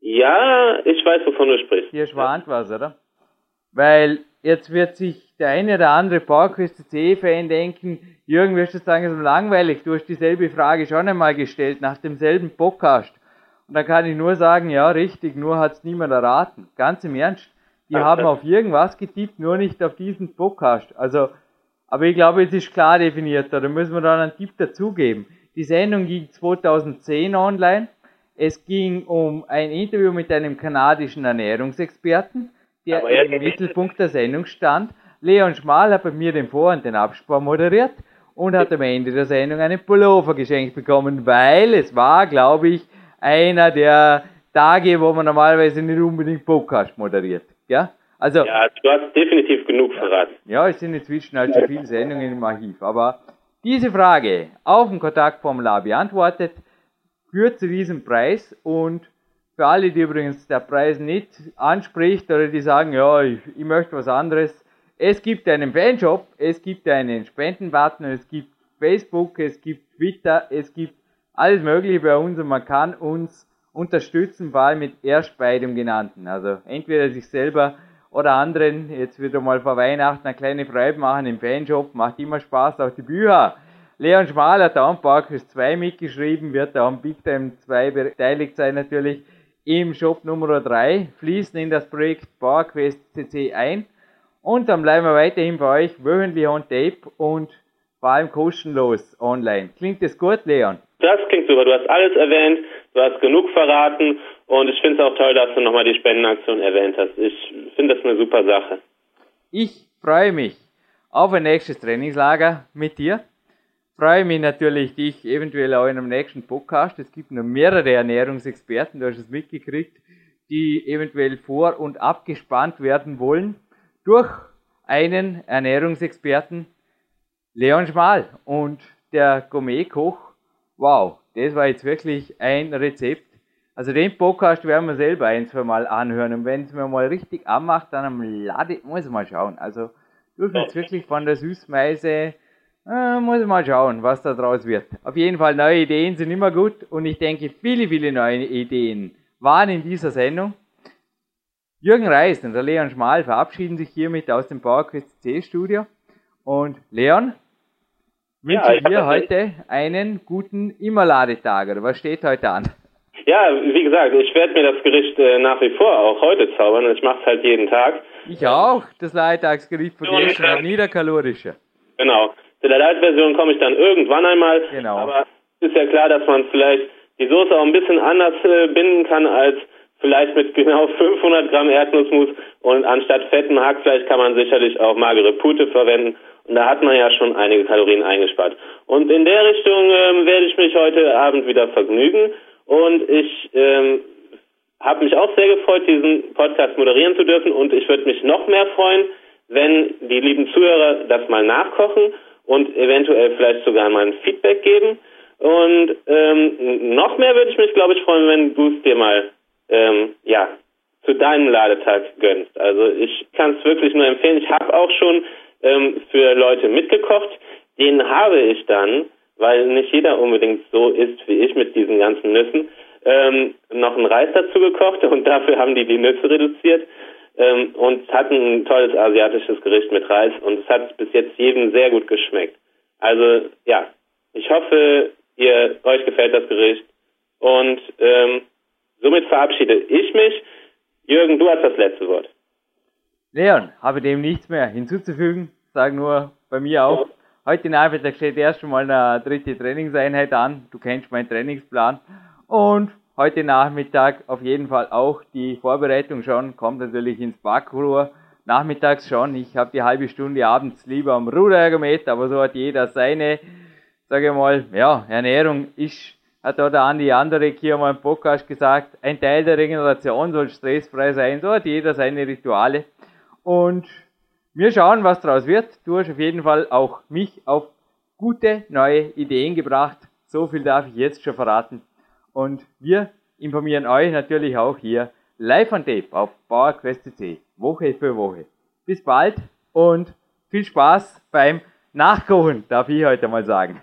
Ja, ich weiß, wovon du sprichst. Hier schwant was, oder? Weil jetzt wird sich der eine oder andere PowerQuest C-Fan denken, Jürgen, wirst du sagen, es ist langweilig, du hast dieselbe Frage schon einmal gestellt, nach demselben Podcast. Und da kann ich nur sagen, ja, richtig, nur hat es niemand erraten. Ganz im Ernst. Die haben auf irgendwas getippt, nur nicht auf diesen Podcast. Also, aber ich glaube, es ist klar definiert, da müssen wir dann einen Tipp dazugeben. Die Sendung ging 2010 online. Es ging um ein Interview mit einem kanadischen Ernährungsexperten, der im Mittelpunkt der Sendung stand. Leon Schmal hat bei mir den Vor- und den Abspann moderiert und hat am Ende der Sendung einen Pullover geschenkt bekommen, weil es war, glaube ich, einer der Tage, wo man normalerweise nicht unbedingt Podcast moderiert. Ja? Also, ja, du hast definitiv genug verraten. Ja, es sind inzwischen halt schon viele Sendungen im Archiv. Aber diese Frage auf dem Kontaktformular beantwortet, führt zu diesem Preis und für alle, die übrigens der Preis nicht anspricht oder die sagen, ja, ich, ich möchte was anderes, es gibt einen Fanshop, es gibt einen Spendenbutton, es gibt Facebook, es gibt Twitter, es gibt alles Mögliche bei uns und man kann uns unterstützen, vor allem mit erst beidem genannten. Also entweder sich selber oder anderen jetzt wieder mal vor Weihnachten eine kleine Freude machen im Fanshop, macht immer Spaß, auch die Bücher. Leon Schmaler, Downpark ist 2 mitgeschrieben, wird auch am Big Time 2 beteiligt sein natürlich. Im Shop Nummer 3 fließen in das Projekt PowerQuest CC ein. Und dann bleiben wir weiterhin bei euch wöchentlich on Tape und vor allem kostenlos online. Klingt das gut, Leon? Das klingt super. Du hast alles erwähnt, du hast genug verraten und ich finde es auch toll, dass du nochmal die Spendenaktion erwähnt hast. Ich finde das eine super Sache. Ich freue mich auf ein nächstes Trainingslager mit dir. Freue mich natürlich, dich eventuell auch in einem nächsten Podcast. Es gibt noch mehrere Ernährungsexperten, du hast es mitgekriegt, die eventuell vor- und abgespannt werden wollen durch einen Ernährungsexperten, Leon Schmal. Und der Gourmet-Koch, wow, das war jetzt wirklich ein Rezept also den Podcast werden wir selber ein, zwei Mal anhören. Und wenn es mir mal richtig anmacht, dann am Lade, muss ich mal schauen. Also dürfen jetzt wirklich von der Süßmeise, äh, muss ich mal schauen, was da draus wird. Auf jeden Fall, neue Ideen sind immer gut und ich denke, viele, viele neue Ideen waren in dieser Sendung. Jürgen Reis und der Leon Schmal verabschieden sich hiermit aus dem PowerQuest C Studio. Und Leon, wünsche ja, dir heute einen guten Immerladetag. Oder was steht heute an? Ja, wie gesagt, ich werde mir das Gericht äh, nach wie vor auch heute zaubern. Ich mache es halt jeden Tag. Ich auch. Das Leitagsgericht von dir ist halt niederkalorischer. Genau. Zu der Light-Version komme ich dann irgendwann einmal. Genau. Aber es ist ja klar, dass man vielleicht die Soße auch ein bisschen anders äh, binden kann als vielleicht mit genau 500 Gramm Erdnussmus und anstatt fettem Hackfleisch kann man sicherlich auch magere Pute verwenden und da hat man ja schon einige Kalorien eingespart. Und in der Richtung ähm, werde ich mich heute Abend wieder vergnügen und ich ähm, habe mich auch sehr gefreut, diesen Podcast moderieren zu dürfen. Und ich würde mich noch mehr freuen, wenn die lieben Zuhörer das mal nachkochen und eventuell vielleicht sogar mal ein Feedback geben. Und ähm, noch mehr würde ich mich, glaube ich, freuen, wenn du es dir mal ähm, ja zu deinem Ladetag gönnst. Also ich kann es wirklich nur empfehlen. Ich habe auch schon ähm, für Leute mitgekocht. Den habe ich dann weil nicht jeder unbedingt so isst wie ich mit diesen ganzen Nüssen, ähm, noch einen Reis dazu gekocht und dafür haben die die Nüsse reduziert ähm, und hatten ein tolles asiatisches Gericht mit Reis und es hat bis jetzt jedem sehr gut geschmeckt. Also ja, ich hoffe, ihr euch gefällt das Gericht und ähm, somit verabschiede ich mich. Jürgen, du hast das letzte Wort. Leon, habe dem nichts mehr hinzuzufügen. Sag nur bei mir auch. Ja. Heute Nachmittag steht erst mal eine dritte Trainingseinheit an. Du kennst meinen Trainingsplan. Und heute Nachmittag auf jeden Fall auch die Vorbereitung schon. Kommt natürlich ins Backruhr. Nachmittags schon. Ich habe die halbe Stunde abends lieber am Ruderergometer, aber so hat jeder seine, sage ich mal, ja, Ernährung ist, hat da der Andi Anderek hier mal im Podcast gesagt, ein Teil der Regeneration soll stressfrei sein. So hat jeder seine Rituale. Und wir schauen, was daraus wird. Du hast auf jeden Fall auch mich auf gute neue Ideen gebracht. So viel darf ich jetzt schon verraten. Und wir informieren euch natürlich auch hier live on tape auf PowerQuest.cc Woche für Woche. bis bald und viel Spaß beim Nachkochen, darf ich heute mal sagen.